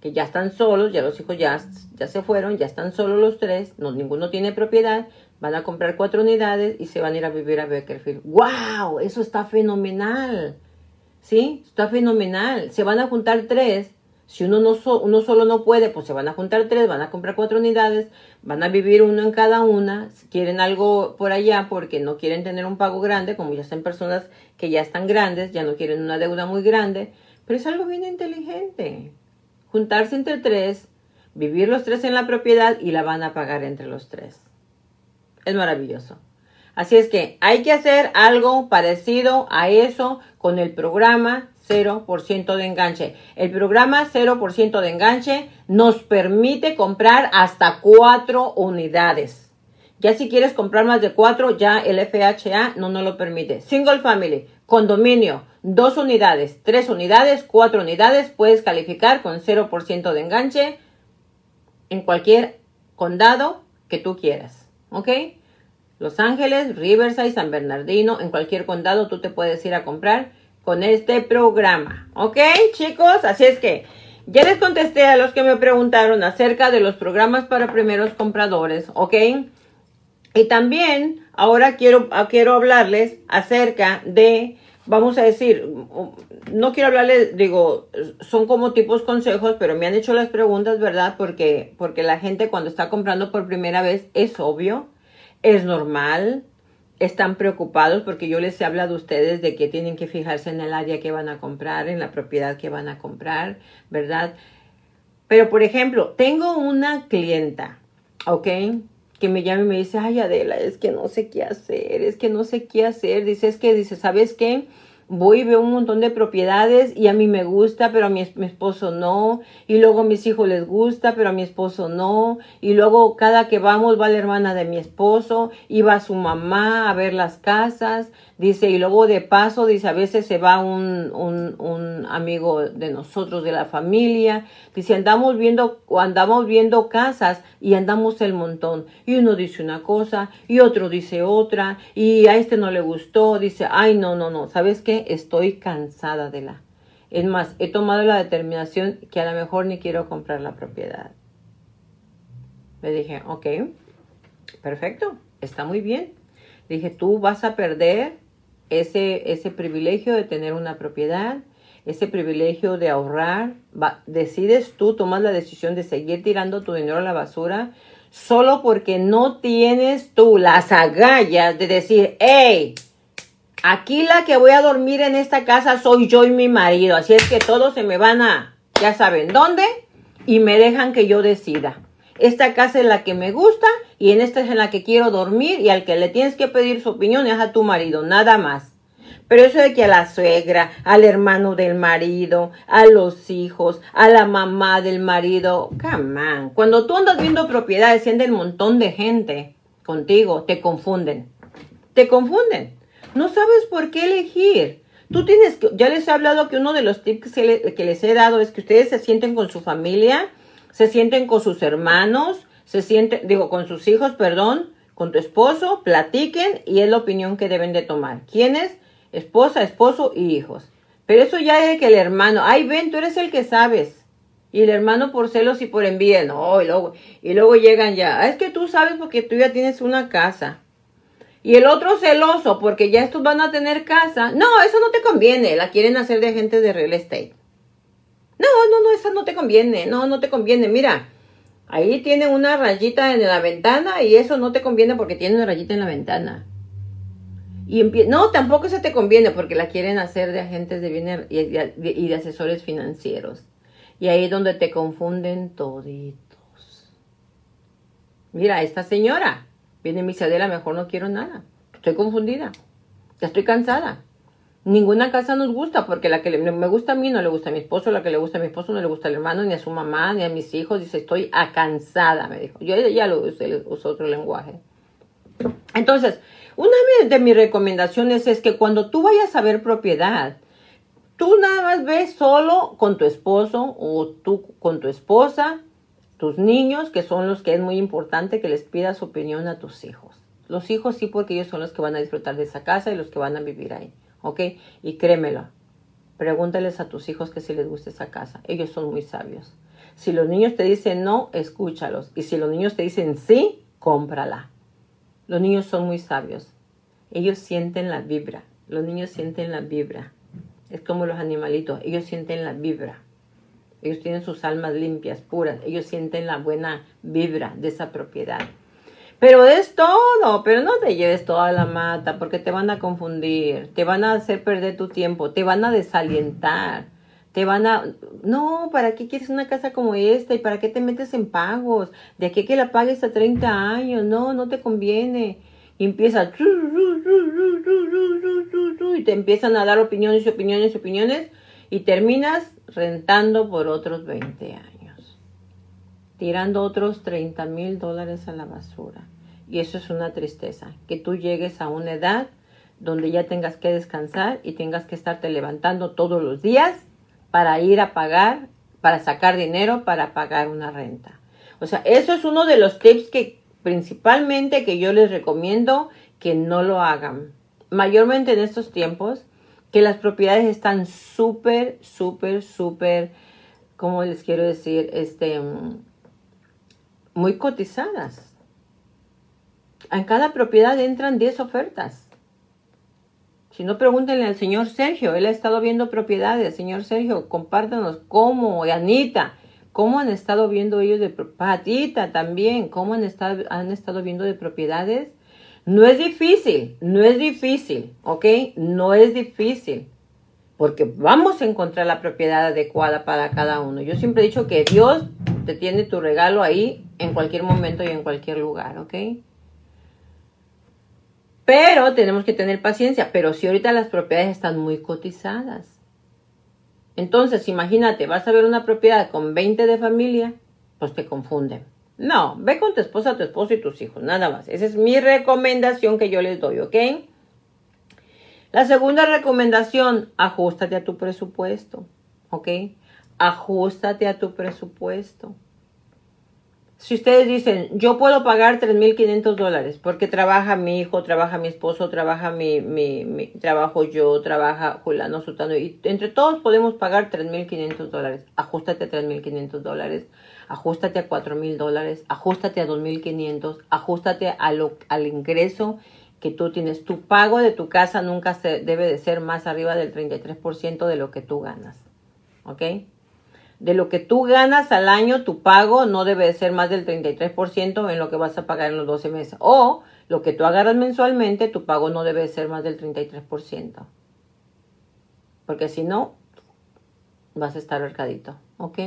que ya están solos, ya los hijos ya, ya se fueron, ya están solos los tres, no, ninguno tiene propiedad, van a comprar cuatro unidades y se van a ir a vivir a Beckerfield. ¡Wow! Eso está fenomenal. ¿Sí? Está fenomenal. Se van a juntar tres si uno, no uno solo no puede, pues se van a juntar tres, van a comprar cuatro unidades, van a vivir uno en cada una. Si quieren algo por allá porque no quieren tener un pago grande, como ya están personas que ya están grandes, ya no quieren una deuda muy grande, pero es algo bien inteligente. Juntarse entre tres, vivir los tres en la propiedad y la van a pagar entre los tres. Es maravilloso. Así es que hay que hacer algo parecido a eso con el programa 0% de enganche. El programa 0% de enganche nos permite comprar hasta cuatro unidades. Ya si quieres comprar más de cuatro, ya el FHA no nos lo permite. Single family, condominio, dos unidades, tres unidades, cuatro unidades, puedes calificar con 0% de enganche en cualquier condado que tú quieras. ¿Ok? Los Ángeles, Riverside, San Bernardino, en cualquier condado tú te puedes ir a comprar con este programa. ¿Ok, chicos? Así es que ya les contesté a los que me preguntaron acerca de los programas para primeros compradores. ¿Ok? Y también ahora quiero, quiero hablarles acerca de, vamos a decir, no quiero hablarles, digo, son como tipos consejos, pero me han hecho las preguntas, ¿verdad? Porque, porque la gente cuando está comprando por primera vez es obvio Es normal, están preocupados porque yo les he hablado a ustedes de que tienen que fijarse en el área que van a comprar, en la propiedad que van a comprar, ¿verdad? Pero, por ejemplo, tengo una clienta, ¿ok? Que me llama y me dice, ay Adela, es que no sé qué hacer, es que no sé qué hacer. Dice, es que, dice, ¿sabes qué? voy y veo un montón de propiedades y a mí me gusta, pero a mi, esposo no. Y luego a mis hijos les gusta, pero a mi esposo no. Y luego cada que vamos va la hermana de mi esposo va su mamá a ver las casas. Dice, y luego de paso, dice, a veces se va un, un, un amigo de nosotros, de la familia. Dice, andamos viendo, andamos viendo casas y andamos el montón. Y uno dice una cosa y otro dice otra. Y a este no le gustó. Dice, ay, no, no, no. ¿Sabes qué? Estoy cansada de la. Es más, he tomado la determinación que a lo mejor ni quiero comprar la propiedad. Le dije, ok, perfecto, está muy bien. dije, tú vas a perder ese, ese privilegio de tener una propiedad, ese privilegio de ahorrar, decides tú, tomas la decisión de seguir tirando tu dinero a la basura solo porque no tienes tú las agallas de decir, hey, aquí la que voy a dormir en esta casa soy yo y mi marido, así es que todos se me van a, ya saben dónde, y me dejan que yo decida. Esta casa es la que me gusta y en esta es en la que quiero dormir y al que le tienes que pedir su opinión es a tu marido, nada más. Pero eso de que a la suegra, al hermano del marido, a los hijos, a la mamá del marido, come on. Cuando tú andas viendo propiedades y un montón de gente contigo, te confunden. Te confunden. No sabes por qué elegir. Tú tienes que, ya les he hablado que uno de los tips que, que les he dado es que ustedes se sienten con su familia se sienten con sus hermanos, se sienten, digo, con sus hijos, perdón, con tu esposo, platiquen y es la opinión que deben de tomar. ¿Quién es? Esposa, esposo y hijos. Pero eso ya es que el hermano, ay, ven, tú eres el que sabes. Y el hermano por celos y por envidia, no, y luego, y luego llegan ya, ah, es que tú sabes porque tú ya tienes una casa. Y el otro celoso porque ya estos van a tener casa. No, eso no te conviene, la quieren hacer de agentes de real estate. No, no, no, esa no te conviene, no, no te conviene. Mira, ahí tiene una rayita en la ventana y eso no te conviene porque tiene una rayita en la ventana. Y no, tampoco se te conviene porque la quieren hacer de agentes de bienes y, de asesores financieros. Y ahí es donde te confunden toditos. Mira, esta señora viene mi Adela, mejor no quiero nada. Estoy confundida. Ya estoy cansada. Ninguna casa nos gusta, porque la que me gusta a mí no le gusta a mi esposo, la que le gusta a mi esposo no le gusta al hermano, ni a su mamá, ni a mis hijos. Dice, estoy cansada, me dijo. Yo ya lo usé, usó otro lenguaje. Entonces, una de mis recomendaciones es que cuando tú vayas a ver propiedad, tú nada más ves solo con tu esposo o tú con tu esposa, tus niños, que son los que es muy importante que les pidas opinión a tus hijos. Los hijos sí, porque ellos son los que van a disfrutar de esa casa y los que van a vivir ahí. ¿ok? Y créemelo, pregúntales a tus hijos que si les gusta esa casa. Ellos son muy sabios. Si los niños te dicen no, escúchalos. Y si los niños te dicen sí, cómprala. Los niños son muy sabios. Ellos sienten la vibra. Los niños sienten la vibra. Es como los animalitos. Ellos sienten la vibra. Ellos tienen sus almas limpias, puras. Ellos sienten la buena vibra de esa propiedad. Pero es todo, pero no te lleves toda la mata porque te van a confundir, te van a hacer perder tu tiempo, te van a desalientar, te van a... No, ¿para qué quieres una casa como esta? ¿Y para qué te metes en pagos? De aquí que la pagues a 30 años, no, no te conviene. Y empieza... Y te empiezan a dar opiniones y opiniones y opiniones y terminas rentando por otros 20 años tirando otros 30 mil dólares a la basura. Y eso es una tristeza, que tú llegues a una edad donde ya tengas que descansar y tengas que estarte levantando todos los días para ir a pagar, para sacar dinero para pagar una renta. O sea, eso es uno de los tips que principalmente que yo les recomiendo que no lo hagan. Mayormente en estos tiempos que las propiedades están súper, súper, súper, ¿cómo les quiero decir? Este, muy cotizadas. En cada propiedad entran 10 ofertas. Si no, pregúntenle al señor Sergio. Él ha estado viendo propiedades. Señor Sergio, compártanos cómo, y Anita, cómo han estado viendo ellos de Patita también, cómo han estado, han estado viendo de propiedades. No es difícil, no es difícil, ¿ok? No es difícil, porque vamos a encontrar la propiedad adecuada para cada uno. Yo siempre he dicho que Dios te tiene tu regalo ahí en cualquier momento y en cualquier lugar, ¿ok? Pero tenemos que tener paciencia, pero si ahorita las propiedades están muy cotizadas. Entonces, imagínate, vas a ver una propiedad con 20 de familia, pues te confunden. No, ve con tu esposa, tu esposo y tus hijos, nada más. Esa es mi recomendación que yo les doy, ¿ok? La segunda recomendación, ajustate a tu presupuesto, ¿ok? Ajustate a tu presupuesto. Si ustedes dicen, yo puedo pagar 3.500 dólares porque trabaja mi hijo, trabaja mi esposo, trabaja mi, mi, mi trabajo yo, trabaja Julano Sutano, y entre todos podemos pagar 3.500 dólares. Ajustate a 3.500 dólares ajustate a cuatro mil dólares, ajustate a 2.500, ajustate a lo, al ingreso que tú tienes. Tu pago de tu casa nunca se, debe de ser más arriba del 33% de lo que tú ganas. ¿Ok? De lo que tú ganas al año, tu pago no debe de ser más del 33% en lo que vas a pagar en los 12 meses. O lo que tú agarras mensualmente, tu pago no debe de ser más del 33%. Porque si no, vas a estar arcadito. ¿Ok?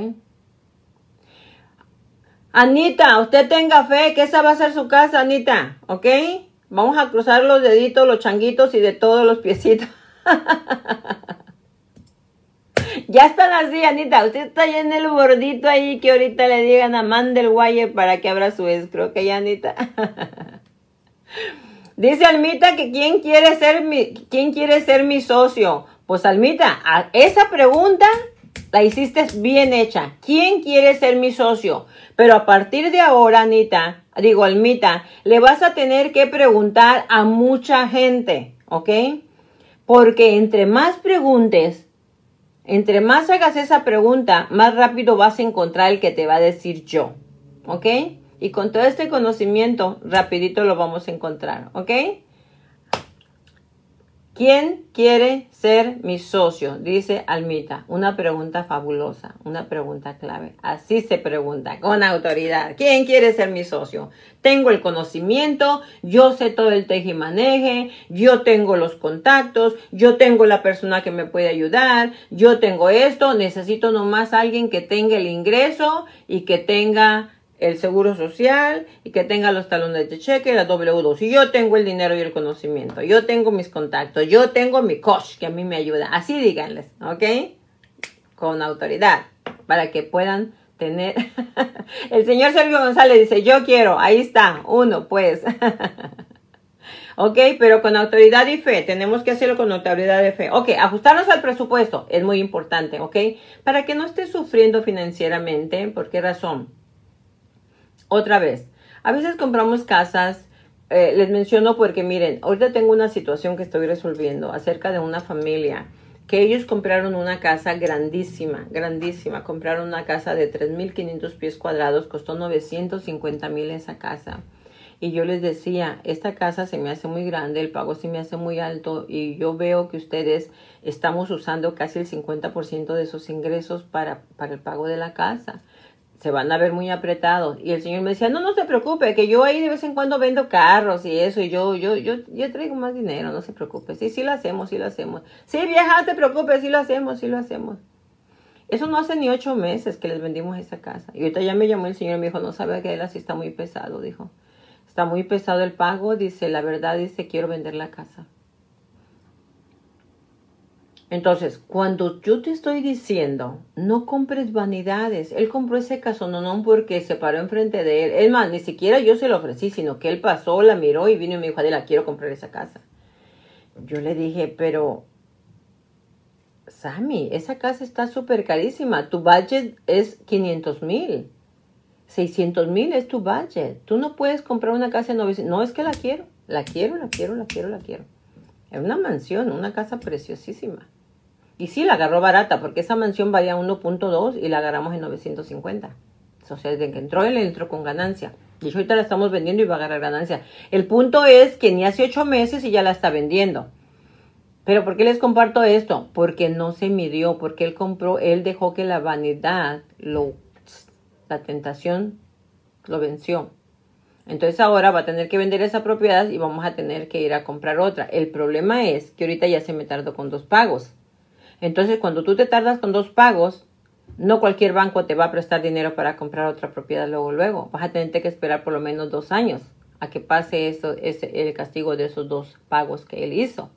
Anita, usted tenga fe que esa va a ser su casa, Anita, ¿ok? Vamos a cruzar los deditos, los changuitos y de todos los piecitos. (laughs) ya están así, Anita. Usted está ya en el bordito ahí que ahorita le digan a Mandel Guaye para que abra su escro, ¿ok, Anita? (laughs) Dice Almita que quién quiere ser mi, quién quiere ser mi socio. Pues Almita, esa pregunta la hiciste bien hecha. ¿Quién quiere ser mi socio? Pero a partir de ahora, Anita, digo, Almita, le vas a tener que preguntar a mucha gente, ¿ok? Porque entre más preguntes, entre más hagas esa pregunta, más rápido vas a encontrar el que te va a decir yo, ¿ok? Y con todo este conocimiento, rapidito lo vamos a encontrar, ¿ok? ¿Quién quiere ser mi socio? Dice Almita. Una pregunta fabulosa, una pregunta clave. Así se pregunta, con autoridad. ¿Quién quiere ser mi socio? Tengo el conocimiento, yo sé todo el tejimaneje, yo tengo los contactos, yo tengo la persona que me puede ayudar, yo tengo esto, necesito nomás alguien que tenga el ingreso y que tenga el seguro social y que tenga los talones de cheque, la W2. Y yo tengo el dinero y el conocimiento, yo tengo mis contactos, yo tengo mi coach que a mí me ayuda. Así díganles, ¿ok? Con autoridad, para que puedan tener. (laughs) el señor Sergio González dice, yo quiero, ahí está, uno, pues. (laughs) ok, pero con autoridad y fe, tenemos que hacerlo con autoridad y fe. Ok, ajustarnos al presupuesto es muy importante, ok, para que no estés sufriendo financieramente. ¿Por qué razón? Otra vez, a veces compramos casas, eh, les menciono porque miren, ahorita tengo una situación que estoy resolviendo acerca de una familia que ellos compraron una casa grandísima, grandísima. Compraron una casa de 3.500 pies cuadrados, costó 950 mil esa casa. Y yo les decía, esta casa se me hace muy grande, el pago se me hace muy alto y yo veo que ustedes estamos usando casi el 50% de sus ingresos para, para el pago de la casa se van a ver muy apretados. Y el señor me decía, no, no se preocupe, que yo ahí de vez en cuando vendo carros y eso, y yo, yo, yo, yo traigo más dinero, no se preocupe. Sí, sí lo hacemos, sí lo hacemos. Sí, vieja, te preocupes, sí lo hacemos, sí lo hacemos. Eso no hace ni ocho meses que les vendimos esa casa. Y ahorita ya me llamó el señor y me dijo, no sabe que él así está muy pesado, dijo. Está muy pesado el pago, dice, la verdad, dice, quiero vender la casa. Entonces, cuando yo te estoy diciendo, no compres vanidades, él compró ese casononón porque se paró enfrente de él. Es más, ni siquiera yo se lo ofrecí, sino que él pasó, la miró y vino y me dijo, Adela, quiero comprar esa casa. Yo le dije, pero, Sammy, esa casa está súper carísima. Tu budget es 500 mil. 600 mil es tu budget. Tú no puedes comprar una casa en 900. No es que la quiero. La quiero, la quiero, la quiero, la quiero. Es una mansión, una casa preciosísima. Y sí, la agarró barata, porque esa mansión valía 1.2 y la agarramos en 950. O sea, desde que entró, él entró con ganancia. Y ahorita la estamos vendiendo y va a agarrar ganancia. El punto es que ni hace ocho meses y ya la está vendiendo. Pero ¿por qué les comparto esto? Porque no se midió, porque él compró, él dejó que la vanidad, lo, la tentación, lo venció. Entonces ahora va a tener que vender esa propiedad y vamos a tener que ir a comprar otra. El problema es que ahorita ya se me tardó con dos pagos. Entonces cuando tú te tardas con dos pagos, no cualquier banco te va a prestar dinero para comprar otra propiedad luego, luego. Vas a tener que esperar por lo menos dos años a que pase eso, ese, el castigo de esos dos pagos que él hizo.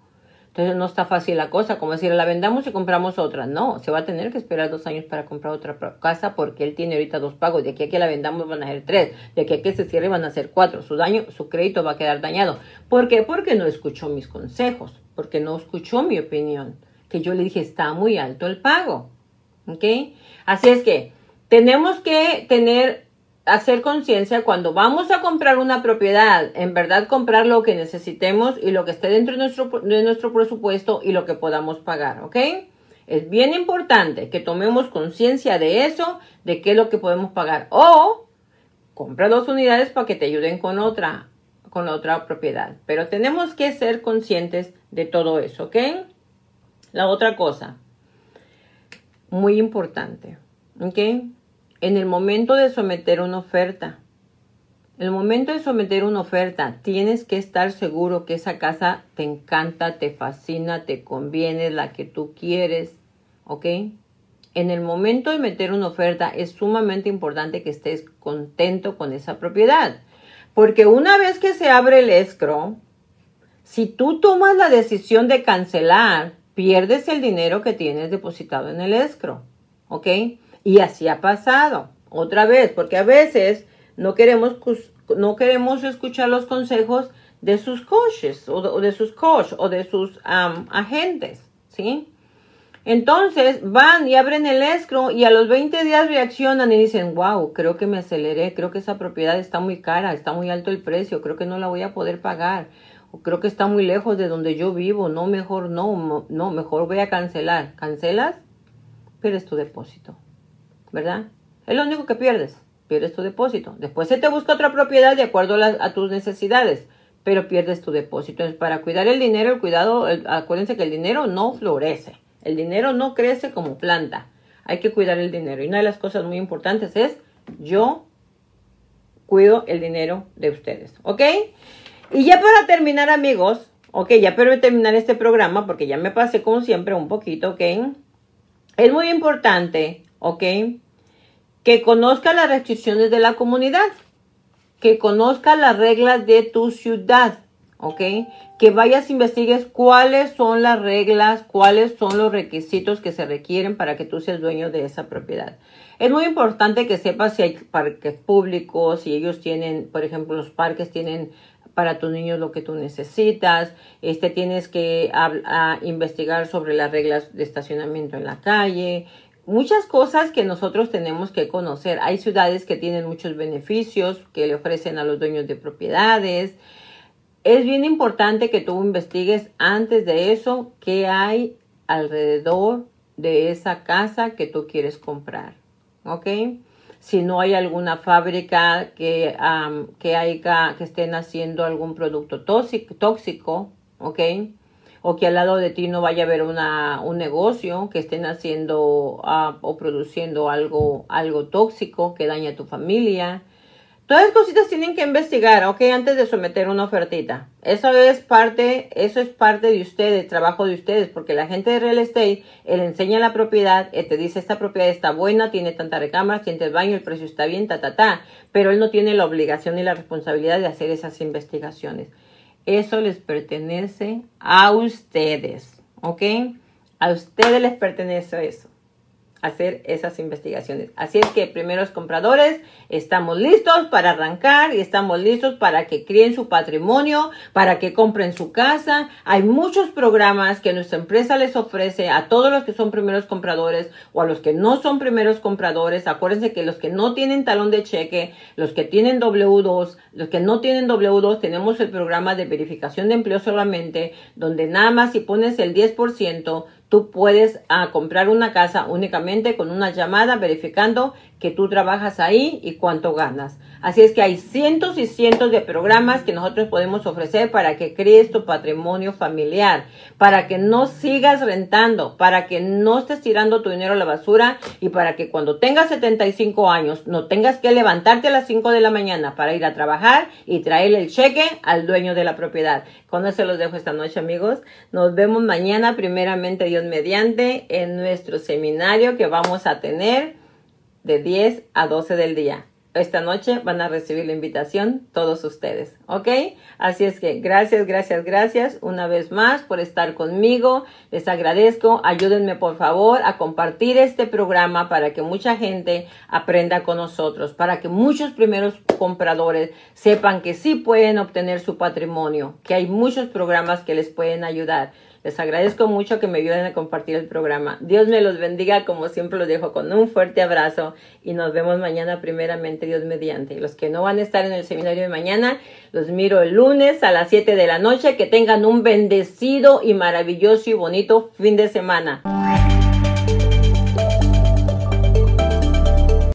Entonces no está fácil la cosa, como decir, la vendamos y compramos otra. No, se va a tener que esperar dos años para comprar otra casa porque él tiene ahorita dos pagos. De aquí a que la vendamos van a ser tres. De aquí a que se cierre van a ser cuatro. Su daño, su crédito va a quedar dañado. ¿Por qué? Porque no escuchó mis consejos, porque no escuchó mi opinión. Que yo le dije, está muy alto el pago. ¿Ok? Así es que tenemos que tener hacer conciencia cuando vamos a comprar una propiedad, en verdad comprar lo que necesitemos y lo que esté dentro de nuestro, de nuestro presupuesto y lo que podamos pagar, ¿ok? Es bien importante que tomemos conciencia de eso, de qué es lo que podemos pagar. O compra dos unidades para que te ayuden con otra, con otra propiedad. Pero tenemos que ser conscientes de todo eso, ¿ok? La otra cosa, muy importante, ¿ok? en el momento de someter una oferta, en el momento de someter una oferta, tienes que estar seguro que esa casa te encanta, te fascina, te conviene, la que tú quieres, ¿ok? En el momento de meter una oferta es sumamente importante que estés contento con esa propiedad. Porque una vez que se abre el escro, si tú tomas la decisión de cancelar, pierdes el dinero que tienes depositado en el escro, ¿ok? Y así ha pasado. Otra vez, porque a veces no queremos, no queremos escuchar los consejos de sus coaches o de, sus coach o de sus agentes, ¿sí? Entonces van y abren el escro y a los 20 días reaccionan y dicen, wow, creo que me aceleré, creo que esa propiedad está muy cara, está muy alto el precio, creo que no la voy a poder pagar, creo que está muy lejos de donde yo vivo, no, mejor no, no, mejor voy a cancelar. ¿Cancelas? Pierdes tu depósito. ¿verdad? Es lo único que pierdes, pierdes tu depósito. Después se te busca otra propiedad de acuerdo a, tus necesidades, pero pierdes tu depósito. Entonces, para cuidar el dinero, el cuidado, acuérdense que el dinero no florece, el dinero no crece como planta. Hay que cuidar el dinero. Y una de las cosas muy importantes es yo cuido el dinero de ustedes, ¿ok? Y ya para terminar, amigos, ok, ya para terminar este programa, porque ya me pasé como siempre un poquito, ¿ok? Es muy importante, ¿ok? que conozca las restricciones de la comunidad, que conozca las reglas de tu ciudad, ¿ok? Que vayas investigues cuáles son las reglas, cuáles son los requisitos que se requieren para que tú seas dueño de esa propiedad. Es muy importante que sepas si hay parques públicos, si ellos tienen, por ejemplo, los parques tienen para tus niños lo que tú necesitas. Este tienes que investigar sobre las reglas de estacionamiento en la calle, muchas cosas que nosotros tenemos que conocer. Hay ciudades que tienen muchos beneficios que le ofrecen a los dueños de propiedades. Es bien importante que tú investigues antes de eso qué hay alrededor de esa casa que tú quieres comprar. ¿Ok? Si no hay alguna fábrica que, que, haya, que estén haciendo algún producto tóxico, tóxico ¿ok? o que al lado de ti no vaya a haber una, un negocio que estén haciendo ah, o produciendo algo, algo tóxico que daña a tu familia. Todas las cositas tienen que investigar, ok, antes de someter una ofertita. Eso es parte, eso es parte de ustedes, trabajo de ustedes, porque la gente de real estate, él enseña la propiedad, él te dice esta propiedad está buena, tiene tanta recámara, tiene el baño, el precio está bien, ta, ta, ta, pero él no tiene la obligación ni la responsabilidad de hacer esas investigaciones. Eso les pertenece a ustedes, ¿ok? A ustedes les pertenece eso hacer esas investigaciones. Así es que, primeros compradores, estamos listos para arrancar y estamos listos para que creen su patrimonio, para que compren su casa. Hay muchos programas que nuestra empresa les ofrece a todos los que son primeros compradores o a los que no son primeros compradores. Acuérdense que los que no tienen talón de cheque, los que tienen W2, los que no tienen W2, tenemos el programa de verificación de empleo solamente, donde nada más si pones el 10%, tú puedes ah, comprar una casa únicamente con una llamada verificando que tú trabajas ahí y cuánto ganas. Así es que hay cientos y cientos de programas que nosotros podemos ofrecer para que crees tu patrimonio familiar, para que no sigas rentando, para que no estés tirando tu dinero a la basura y para que cuando tengas 75 años no tengas que levantarte a las 5 de la mañana para ir a trabajar y traerle el cheque al dueño de la propiedad. Con eso los dejo esta noche amigos. Nos vemos mañana primeramente Dios mediante en nuestro seminario que vamos a tener de 10 a 12 del día esta noche van a recibir la invitación todos ustedes, ¿ok? Así es que gracias, gracias, gracias una vez más por estar conmigo. Les agradezco. Ayúdenme por favor a compartir este programa para que mucha gente aprenda con nosotros, para que muchos primeros compradores sepan que sí pueden obtener su patrimonio, que hay muchos programas que les pueden ayudar. Les agradezco mucho que me ayuden a compartir el programa. Dios me los bendiga, como siempre los dejo con un fuerte abrazo y nos vemos mañana primeramente, Dios mediante. Los que no van a estar en el seminario de mañana, los miro el lunes a las 7 de la noche. Que tengan un bendecido y maravilloso y bonito fin de semana.